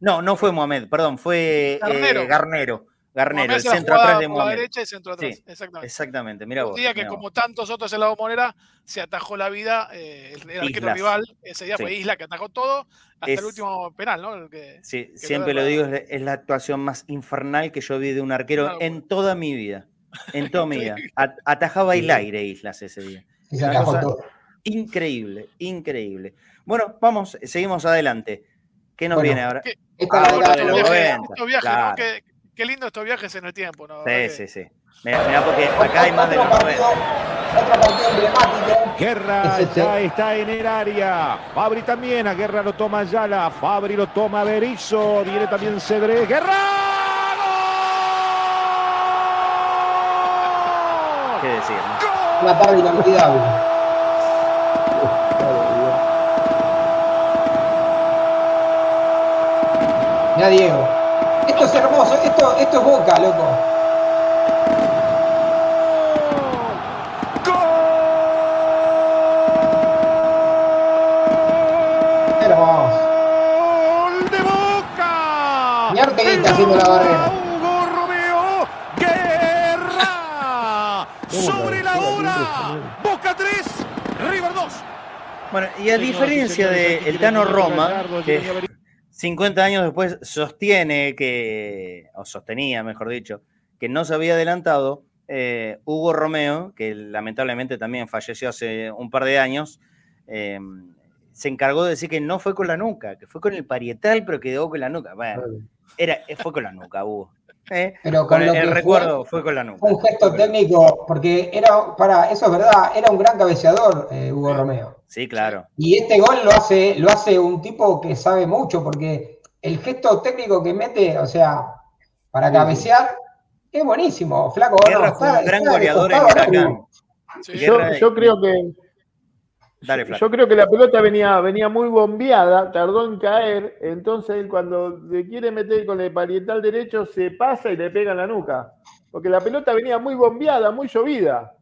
No, no fue Mohamed, perdón, fue Garnero. eh, Garnero. Garnero, el centro jugada atrás de Mohamed. derecha y centro atrás. Sí, Exactamente. Exactamente, mira un vos. día que, vos. como tantos otros en la bombonera, se atajó la vida eh, el, el arquero rival. Ese día fue. Isla que atajó todo hasta Es- el último penal, ¿no? El que- Sí, que siempre lo lo digo, es la, es la actuación más infernal que yo vi de un arquero en toda mi vida. En toda mi vida. Atajaba el aire Islas ese día. Y se Una atajó cosa todo. Increíble, increíble. Bueno, vamos, seguimos adelante. ¿Qué nos Bueno, viene ahora? ¿Qué- Esta Ah, década de de los los estos viajes, 90, estos viajes, ¿no? claro. Qué, lindo estos viajes en el tiempo, ¿no? Sí, ¿Verdad sí, sí. Mirá, mirá, porque acá hay más de los otro partido, 90. otro partido emblemático. Guerra Es este. ya está en el área. Fabri también. A Guerra lo toma Ayala. Fabri lo toma Berizzo. Viene también Cedré. ¡Guerra! ¡Gol! ¿Qué decir? no? Una tarde inolvidable. Mira Diego. Esto es hermoso, esto, esto es boca, loco. Hermoso. ¡Gol de Boca! Mirá Ortega está haciendo la barrera. Hugo Romeo Guerra. Sobre la hora. Boca 3, River 2. Bueno, y a diferencia de el Tano Roma, que 50 años después sostiene que, o sostenía, mejor dicho, que no se había adelantado, eh, Hugo Romeo, que lamentablemente también falleció hace un par de años, eh, se encargó de decir que no fue con la nuca, que fue con el parietal, pero quedó con la nuca. Bueno, Era, fue con la nuca, Hugo. ¿Eh? Pero Con con el, lo el que recuerdo fue con la nuca. fue un gesto técnico, porque era, para, eso es verdad, era un gran cabeceador, eh, Hugo Romeo. Sí, claro. Y este gol lo hace, lo hace un tipo que sabe mucho, porque el gesto técnico que mete, o sea, para cabecear, es buenísimo. Flaco, Guerra no, fue un gran está goleador en Huracán. Sí. Yo, yo creo que Dale, yo creo que la pelota venía, venía muy bombeada, tardó en caer, entonces él cuando le quiere meter con el parietal derecho se pasa y le pega en la nuca. Porque la pelota venía muy bombeada, muy llovida.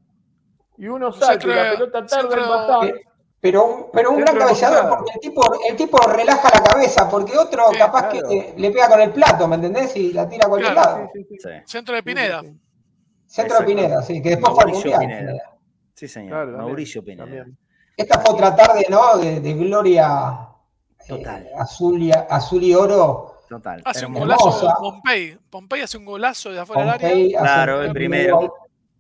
Y uno salta y la pelota tarda en pasar. Pero un, pero un gran cabeceador, cruzado. porque el tipo, el tipo relaja la cabeza, porque otro Sí, capaz claro. que eh, le pega con el plato, ¿me entendés? Y la tira a cualquier Claro, lado. Sí, sí, sí. Sí, Centro de Pineda. Centro de. Pineda, sí, que después fue al Mauricio Mundial. Pineda. Sí, señor. Claro, también, Mauricio Pineda. también. Esta fue otra tarde, ¿no? De, de gloria eh, Total. azul, y, azul y oro. Total. Hace un golazo. Pompey. Pompey hace un golazo de afuera del área. Claro, el primero.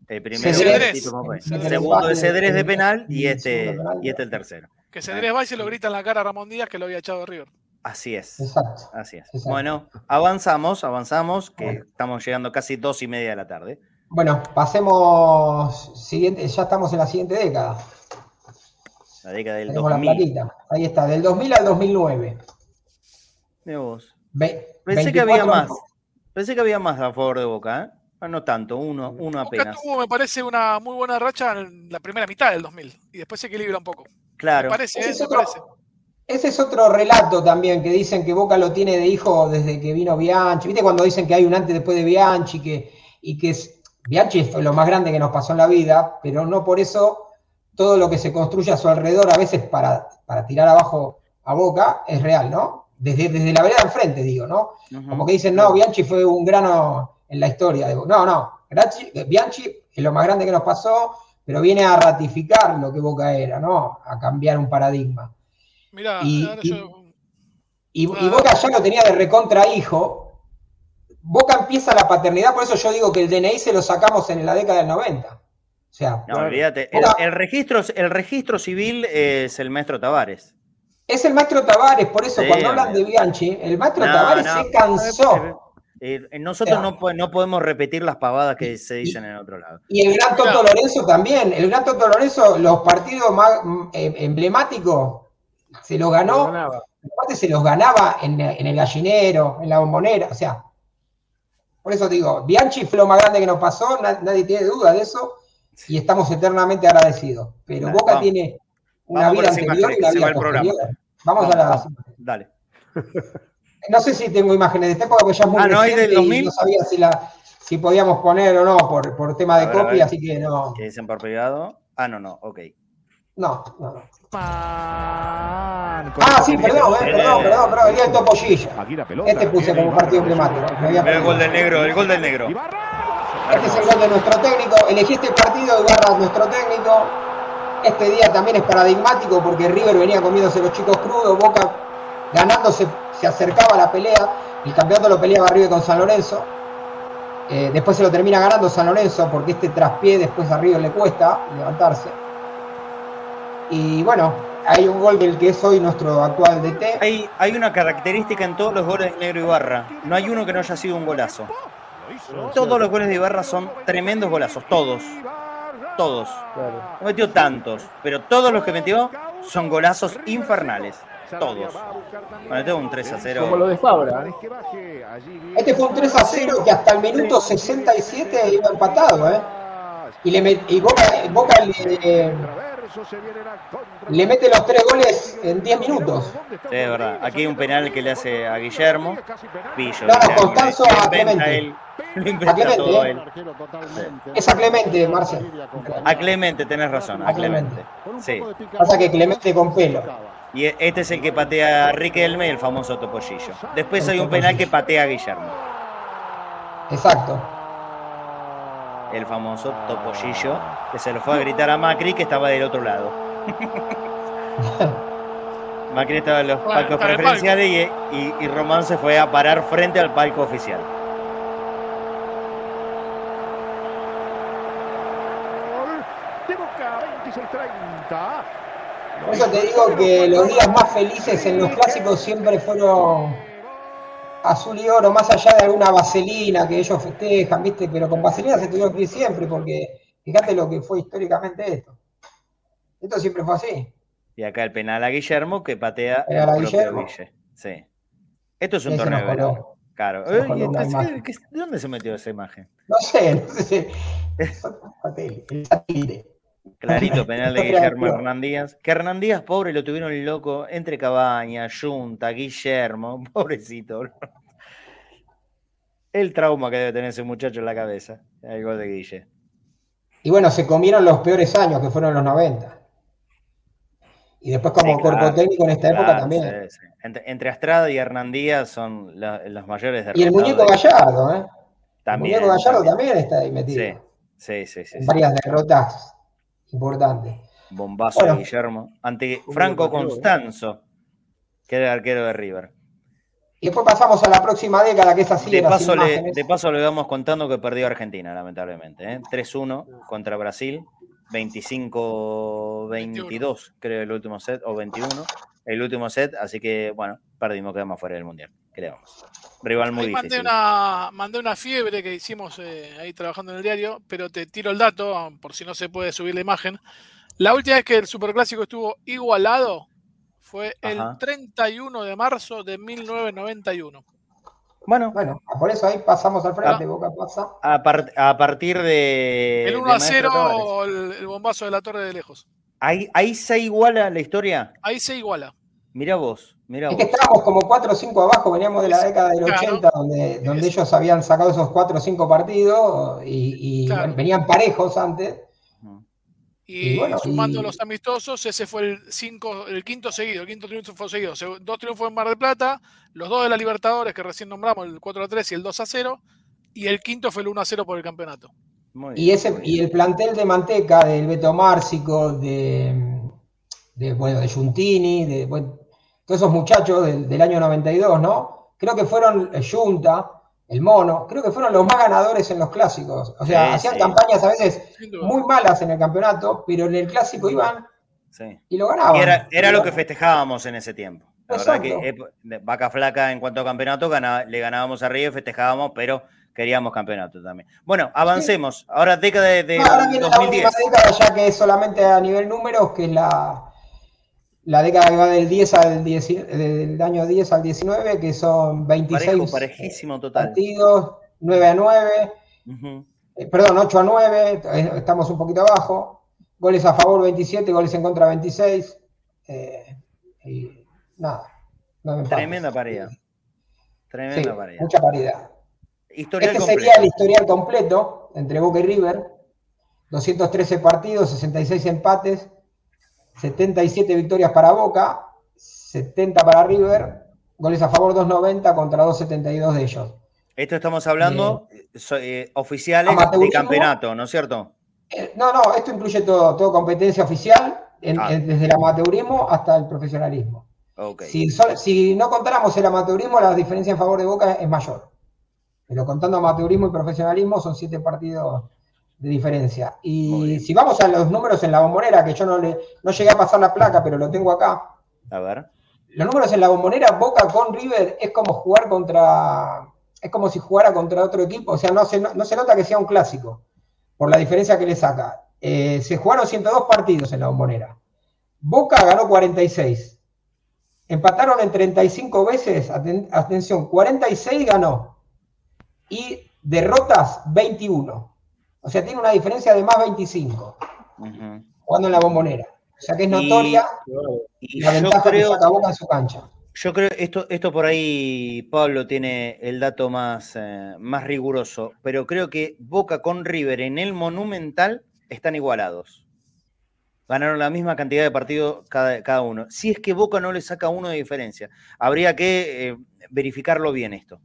El primero Cedrés. segundo de Cedrés de penal y este, y este el tercero. Que Cedrés va y se lo grita en la cara a Ramón Díaz que lo había echado de River. Así es. Exacto. Así es. Exacto. Bueno, avanzamos, avanzamos, que Bueno. estamos llegando casi dos y media de la tarde. Bueno, pasemos. Siguiente, ya estamos en la siguiente década. La década del Tenemos la 2000. platita. Ahí está, del 2000 al 2009. Mirá vos. Ve- Pensé que había 24 más. Pensé que había más a favor de Boca, ¿eh? Ah, No tanto, uno, uno Boca apenas. tuvo, me parece, una muy buena racha en la primera mitad del 2000 y después se equilibra un poco. Claro. Me parece, Ese ¿eh? es Me otro- parece. Ese es otro relato también, que dicen que Boca lo tiene de hijo desde que vino Bianchi. ¿Viste cuando dicen que hay un antes y después de Bianchi? Que, y que es, Bianchi es lo más grande que nos pasó en la vida, pero no por eso todo lo que se construye a su alrededor, a veces para, para tirar abajo a Boca, es real, ¿no? Desde, desde la vereda enfrente, digo, ¿no? Como que dicen, no, Bianchi fue un grano en la historia. de Boca. No, no, Grachi- Bianchi es lo más grande que nos pasó, pero viene a ratificar lo que Boca era, ¿no? A cambiar un paradigma. Mirá, Y- y- yo- Y, y Ah. Boca ya lo tenía de recontra hijo. Boca empieza la paternidad, por eso yo digo que el DNI se lo sacamos en la década del 90. O sea, No, Claro. olvídate. El, registro, el registro civil es el maestro Tavares. es el maestro Tavares, por eso Sí, cuando hablan de. Bianchi, el maestro No, Tavares no. se cansó. Eh, nosotros O sea, no, po- no podemos repetir las pavadas que se dicen en otro lado. Y el gran Toto. Lorenzo también. El gran Toto Lorenzo, los partidos más mm, eh, emblemáticos, se los ganó. Ganaba. Aparte se los ganaba en, en el gallinero, en la bombonera. O sea, por eso digo, Bianchi fue lo más grande que nos pasó, na- nadie tiene duda de eso. Y estamos eternamente agradecidos. Pero Dale, Boca vamos. tiene una Vamos vida anterior y una vida el posterior. Vamos, Vamos, a la. vamos. Dale. No sé si tengo imágenes de esta época, porque ya es muy Ah, ¿no y 2000? no sabía si, la, si podíamos poner o no por, por tema de ver, copia, así que no. ¿Qué dicen por privado? Ah, no, no, ok. No, no, no. Ah, Ah, sí, perdón, eh, perdón, perdón, perdón, el Topo Gilla. Aquí la pelota. Este puse viene como partido el emblemático. el gol del negro, el gol del negro. Ibarra. Este es el gol de nuestro técnico. Elegí este partido, Ibarra, nuestro técnico. Este día también es paradigmático porque River venía comiéndose los chicos crudos, Boca ganándose, se acercaba a la pelea. El campeonato lo peleaba River con San Lorenzo. Eh, después se lo termina ganando San Lorenzo porque este traspié después a River le cuesta levantarse. Y bueno, hay un gol del que es hoy nuestro actual DT. Hay, hay una característica en todos los goles de Negro Ibarra. No hay uno que no haya sido un golazo. Todos los goles de Ibarra son tremendos golazos, todos. Todos. Claro. No metió tantos, pero todos los que metió son golazos infernales. Todos. Bueno, tengo un 3 a 0. Como lo de Fabra. ¿eh? Este fue un 3 a 0 que hasta el minuto 67 iba empatado, ¿eh? Y, le met- y Boca, Boca le, le mete los tres goles en 10 minutos. Sí, es verdad. Aquí hay un penal que le hace a Guillermo. Pillo. No, no, Guillermo, Constanzo a Clemente. él. Inventa A Clemente, todo él. Es a Clemente, Marcel. A Clemente, tenés razón, a A Clemente. Clemente. Sí. Pasa que Clemente con pelo. Y este es el que patea a Riquelme, el famoso Topollillo. Después hay un penal que patea a Guillermo, Exacto. El famoso Topollillo, que se lo fue a gritar a Macri, que estaba del otro lado. Macri estaba en los Bueno, palcos preferenciales y, y- y Román se fue a parar frente al palco oficial. De Boca, 26-30. Por eso te digo que los días más felices en los clásicos siempre fueron azul y oro, más allá de alguna vaselina que ellos festejan, ¿viste? Pero con vaselina se tuvieron que ir siempre, porque fíjate lo que fue históricamente esto. Esto siempre fue así. Y acá el penal a Guillermo que patea El a propio Guillermo. Guille. Sí. Esto es un Ese torneo. Claro. Se nos Eh, coló ¿y una este- imagen. qué- ¿De dónde se metió esa imagen? No sé, no sé. El satélite. Clarito, penal de Guillermo acción. Hernán Díaz. Que Hernán Díaz, pobre, lo tuvieron loco entre Cabaña, Junta, Guillermo, pobrecito. El trauma que debe tener ese muchacho en la cabeza. El gol de Guille. Y bueno, se comieron los peores años, que fueron los 90. Y después como Sí, cuerpo técnico en esta época también. sí, sí. Entre, entre Astrada y Hernán Díaz son la- los mayores Y el muñeco de- Gallardo, ¿eh? También, el muñeco Gallardo también. también, está ahí metido. Sí, sí, sí. en sí. varias derrotas importantes. Bombazo Bueno. de Guillermo. Ante Franco ¿eh? Constanzo, que era el arquero de River. Y después pasamos a la próxima década, que es así, De paso, le, de paso le vamos contando que perdió Argentina, lamentablemente. ¿eh? 3-1 contra Brasil, 25-22, creo el último set, o 21, el último set, así que bueno, perdimos, quedamos fuera del Mundial. ¿Qué le vamos? Rival muy Ahí mandé difícil. una, mandé una fiebre que hicimos eh, ahí trabajando en el diario, pero te tiro el dato, por si no se puede subir la imagen. La última vez que el Superclásico estuvo igualado fue el Ajá. 31 de marzo de 1991. Bueno, Bueno, por eso ahí pasamos al frente, Ah. Boca pasa. A, par- a partir de. El de 1 a Maestro Tavares. 0, el, el bombazo de la torre de lejos. Ahí, ahí se iguala la historia. Ahí se iguala. Mira vos, mira Es vos. que estábamos como 4 o 5 abajo, veníamos de la década del Claro. 80, donde, donde ellos habían sacado esos 4 o 5 partidos y, y Claro. venían parejos antes. Y, Y bueno, sumando y- los amistosos, ese fue el, cinco, el quinto seguido, el quinto triunfo fue seguido. Se- Dos triunfos en Mar del Plata, los dos de la Libertadores que recién nombramos, el 4 a 3 y el 2 a 0, y el quinto fue el 1 a 0 por el campeonato. Muy Y, ese, y el plantel de Manteca, del Beto Márcico, de, de, bueno, de Giuntini, de bueno, todos esos muchachos del, del año 92, ¿no? Creo que fueron eh, Junta, el Mono, creo que fueron los más ganadores en los clásicos. O sea, Sí, hacían sí. campañas a veces muy malas en el campeonato, pero en el clásico iban Sí. y lo ganaban. Y era, era lo que festejábamos en ese tiempo. La verdad Exacto. que eh, de vaca flaca en cuanto a campeonato gana- le ganábamos a River, festejábamos, pero queríamos campeonato también. Bueno, avancemos. Ahora década de, de No, ahora viene la 2010. última década, ya que es solamente a nivel números, que es la, la década que va del 10 al 10, del año 10 al 19, que son 26 Parejo, parejísimo total. partidos, 9 a 9, Ujú. eh, perdón, 8 a 9, eh, estamos un poquito abajo. Goles a favor 27, goles en contra 26. eh, y nada. empates. Tremenda paridad. Sí, Tremenda paridad. mucha paridad. Historial Este completo. sería el historial completo entre Boca y River. 213 partidos, 66 empates, 77 victorias para Boca, 70 para River, goles a favor 290 contra 272 de ellos. Esto estamos hablando eh, so- eh, oficiales de campeonato, ¿no es cierto? Eh, No, no, esto incluye todo, todo competencia oficial, en- Ah. en- desde el amateurismo hasta el profesionalismo. Si, si no contáramos el amateurismo, la diferencia en favor de Boca es mayor. Pero contando amateurismo y profesionalismo son siete partidos de diferencia. Y si vamos a los números en la bombonera, que yo no, le, no llegué a pasar la placa, pero lo tengo acá. A ver. Los números en la bombonera, Boca con River, es como jugar contra. Es como si jugara contra otro equipo. O sea, no se, no, no se nota que sea un clásico, por la diferencia que le saca. Eh, se jugaron 102 partidos en la bombonera. Boca ganó 46. Empataron en 35 veces. aten- atención, 46 ganó. Y derrotas 21. O sea, tiene una diferencia de más 25 Ujú. jugando en la bombonera. O sea que es Y- notoria Y la yo ventaja que creo, saca Boca en su cancha. yo creo esto, esto por ahí Pablo tiene el dato más, eh, más riguroso, pero creo que Boca con River en el Monumental están igualados. Ganaron la misma cantidad de partidos cada, cada uno. Si es que Boca no le saca uno de diferencia, habría que eh, verificarlo bien esto.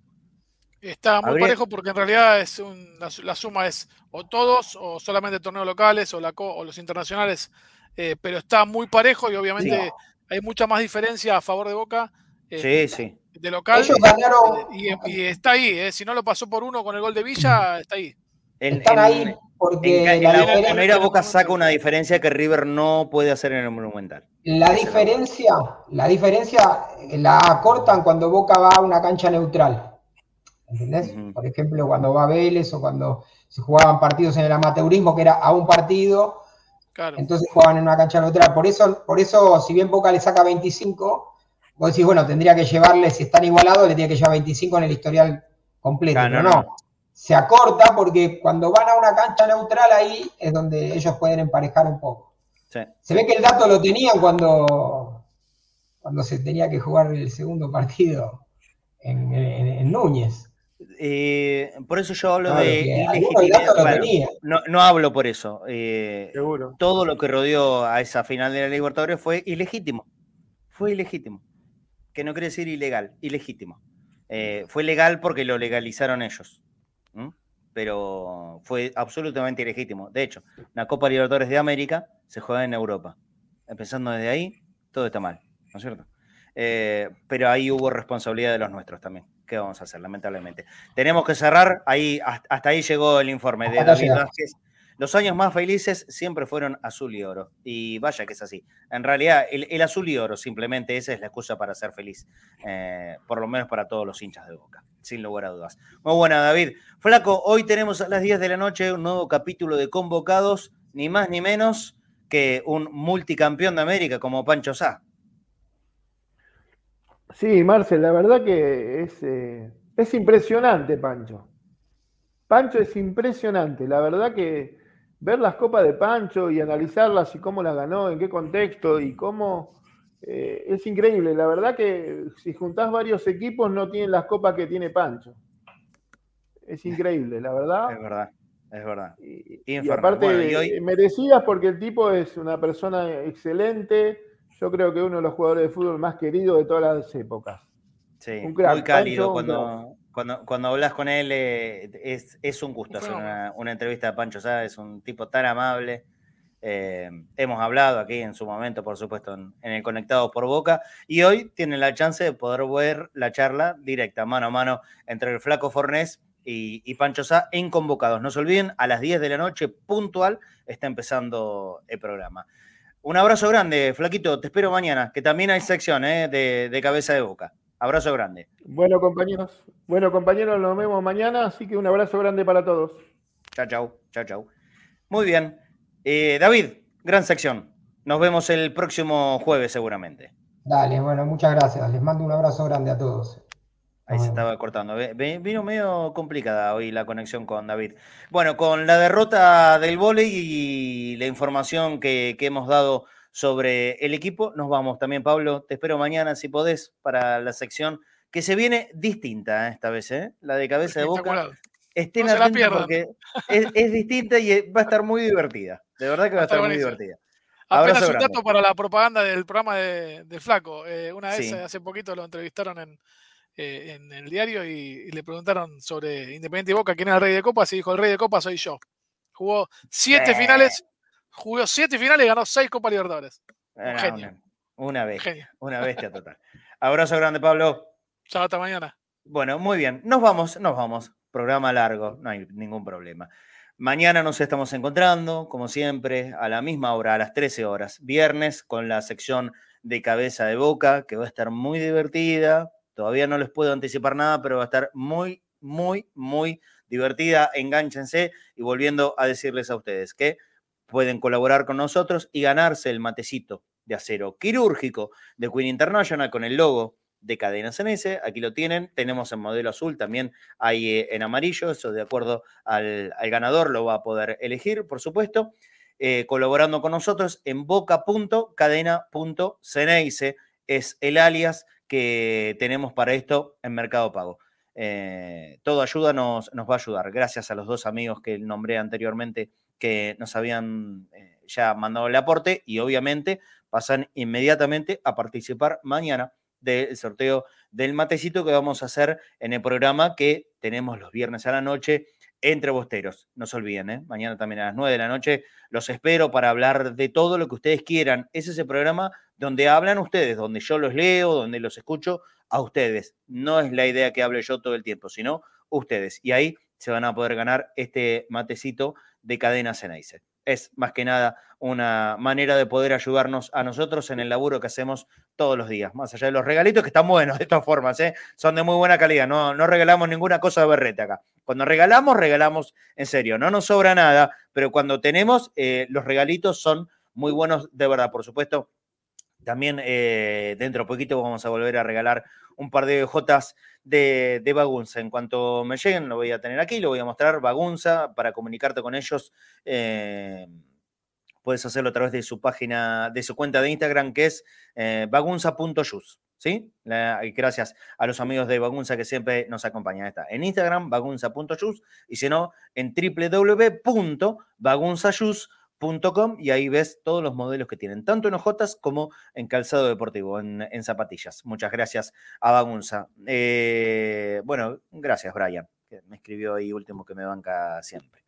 Está muy Habría- parejo porque en realidad es un- la, su- la suma es o todos o solamente torneos locales o, la, co- o los internacionales, eh, pero está muy parejo y obviamente Sí. hay mucha más diferencia a favor de Boca Sí, eh, sí. de local. Ellos ganaron, Y, y está ahí, eh, si no lo pasó por uno con el gol de Villa, está ahí. En, están en- ahí porque en la, la bombonera Boca saca una diferencia que River no puede hacer en el Monumental. la diferencia, la diferencia la acortan cuando Boca va a una cancha neutral. ¿Entendés? Por ejemplo, cuando va Vélez o cuando se jugaban partidos en el amateurismo, que era a un partido, entonces jugaban en una cancha neutral. Por eso, por eso, si bien Boca le saca 25, vos decís, bueno, tendría que llevarle, si están igualados, le tiene que llevar 25 en el historial completo. pero no, se acorta porque cuando van a una cancha neutral ahí es donde ellos pueden emparejar un poco. Se ve que el dato lo tenían cuando, cuando se tenía que jugar el segundo partido en Núñez. Eh, por eso yo hablo de ilegitimidad. no, hablo por eso. Eh, todo lo que rodeó a esa final de la Libertadores fue ilegítimo. Fue ilegítimo. Que no quiere decir ilegal, ilegítimo. Eh, fue legal porque lo legalizaron ellos. Pero fue absolutamente ilegítimo. De hecho, la Copa Libertadores de América se juega en Europa. Empezando desde ahí, todo está mal, ¿no es cierto? pero ahí hubo responsabilidad de los nuestros también. ¿Qué vamos a hacer? Lamentablemente. Tenemos que cerrar. Ahí, hasta ahí llegó el informe de David Vázquez. Los años más felices siempre fueron azul y oro. Y vaya que es así. En realidad, el, azul y oro simplemente esa es la excusa para ser feliz. Eh, por lo menos para todos los hinchas de boca, sin lugar a dudas. Muy buena, David. Flaco, hoy tenemos a las 10 de la noche un nuevo capítulo de convocados, ni más ni menos que un multicampeón de América como Pancho Sá. Sí, Marcel, la verdad que es, eh, es impresionante, Pancho. Pancho es impresionante. La verdad que ver las copas de Pancho y analizarlas y cómo las ganó, en qué contexto y cómo eh, es increíble. La verdad que si juntás varios equipos no tienen las copas que tiene Pancho. Es increíble, la verdad. Es verdad, es verdad. Y, aparte, merecidas porque el tipo es una persona excelente yo creo que uno de los jugadores de fútbol más queridos de todas las épocas. Sí, muy cálido. cuando, cuando, cuando, hablas con él eh, es, un gusto hacer una, entrevista de Pancho Sá, es un tipo tan amable. Eh, hemos hablado aquí en su momento, por supuesto, en, el Conectado por Boca, y hoy tienen la chance de poder ver la charla directa, mano a mano, entre el Flaco Fornés y, y, Pancho Sá en Convocados. No se olviden, a las 10 de la noche, puntual, está empezando el programa. Un abrazo grande, Flaquito. Te espero mañana, que también hay sección ¿eh? de, cabeza de boca. Abrazo grande. Bueno, compañeros. Bueno, compañeros, nos vemos mañana, así que un abrazo grande para todos. Chao, chao, chao, chao. Muy bien. Eh, David, gran sección. Nos vemos el próximo jueves seguramente. Dale, bueno, muchas gracias. Les mando un abrazo grande a todos. Ahí se estaba cortando. Vino medio complicada hoy la conexión con David. Bueno, con la derrota del volei y la información que, hemos dado sobre el equipo, nos vamos también, Pablo. Te espero mañana, si podés, para la sección que se viene distinta esta vez, ¿eh? La de cabeza de boca. Estén atentos porque es, distinta y va a estar muy divertida. De verdad que va a estar muy divertida. Apenas un dato para la propaganda del programa de, Flaco. Eh, una vez hace poquito lo entrevistaron en, eh, en el diario y, le preguntaron sobre Independiente y Boca, quién era el rey de copas, y dijo, el rey de copas soy yo. Jugó siete finales, jugó siete finales y ganó seis Copas Libertadores. Un genio. Una, bestia, una bestia total. Abrazo grande, Pablo. Chao, hasta mañana. Bueno, muy bien. Nos vamos, nos vamos. Programa largo, no hay ningún problema. Mañana nos estamos encontrando, como siempre, a la misma hora, a las 13 horas. Viernes, con la sección de cabeza de boca, que va a estar muy divertida, Todavía no les puedo anticipar nada, pero va a estar muy, muy, muy divertida. Enganchense y volviendo a decirles a ustedes que pueden colaborar con nosotros y ganarse el matecito de acero quirúrgico de Queen International con el logo de Cadena CNS. Aquí lo tienen. Tenemos en modelo azul, también hay eh, en amarillo. Eso de acuerdo al, ganador lo va a poder elegir, por supuesto. Eh, colaborando con nosotros en boca.cadena.ceneice es el alias que tenemos para esto en Mercado Pago. Eh, todo ayuda nos, nos, va a ayudar. Gracias a los dos amigos que nombré anteriormente que nos habían eh, ya mandado el aporte y obviamente pasan inmediatamente a participar mañana del sorteo del matecito que vamos a hacer en el programa que tenemos los viernes a la noche entre Bosteros. No se olviden, ¿eh? mañana también a las 9 de la noche los espero para hablar de todo lo que ustedes quieran. Es ese programa donde hablan ustedes, donde yo los leo, donde los escucho a ustedes. No es la idea que hable yo todo el tiempo, sino ustedes. Y ahí se van a poder ganar este matecito de cadena Ceneice. Es más que nada una manera de poder ayudarnos a nosotros en el laburo que hacemos todos los días, más allá de los regalitos que están buenos de todas formas, ¿eh? son de muy buena calidad, no, no regalamos ninguna cosa de berrete acá. Cuando regalamos, regalamos en serio, no nos sobra nada, pero cuando tenemos, eh, los regalitos son muy buenos de verdad, por supuesto. También eh, dentro de poquito vamos a volver a regalar un par de Jotas de, de, Bagunza. En cuanto me lleguen, lo voy a tener aquí, lo voy a mostrar. Bagunza, para comunicarte con ellos, eh, puedes hacerlo a través de su página, de su cuenta de Instagram, que es eh, bagunza.yus. ¿Sí? gracias a los amigos de Bagunza que siempre nos acompañan. Está en Instagram, bagunza.yus, y si no, en www.bagunzayus.com y ahí ves todos los modelos que tienen, tanto en ojotas como en calzado deportivo, en, zapatillas. Muchas gracias a Bagunza. Eh, bueno, gracias Brian, que me escribió ahí último que me banca siempre.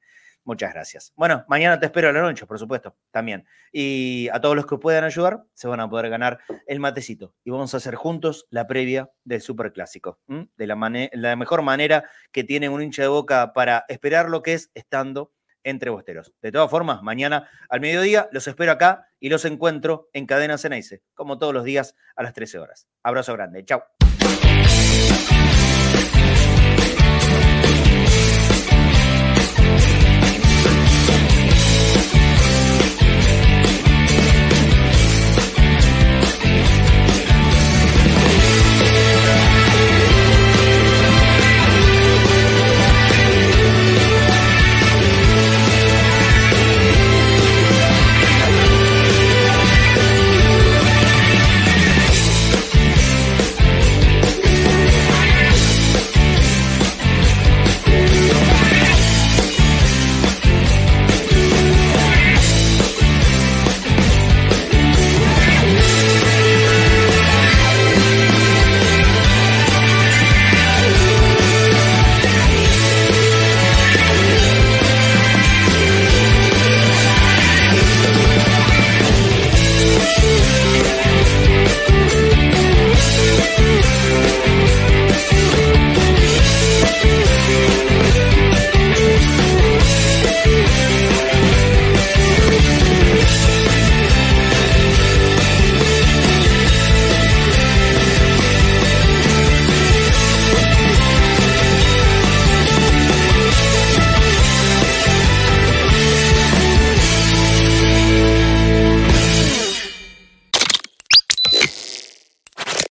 Muchas gracias. Bueno, mañana te espero a la noche, por supuesto, también. Y a todos los que puedan ayudar, se van a poder ganar el matecito. Y vamos a hacer juntos la previa del Superclásico. De la, la mejor manera que tiene un hincha de boca para esperar lo que es estando entre bosteros. De todas formas, mañana al mediodía los espero acá y los encuentro en Cadena Ceneice, como todos los días a las 13 horas. Abrazo grande. Chao.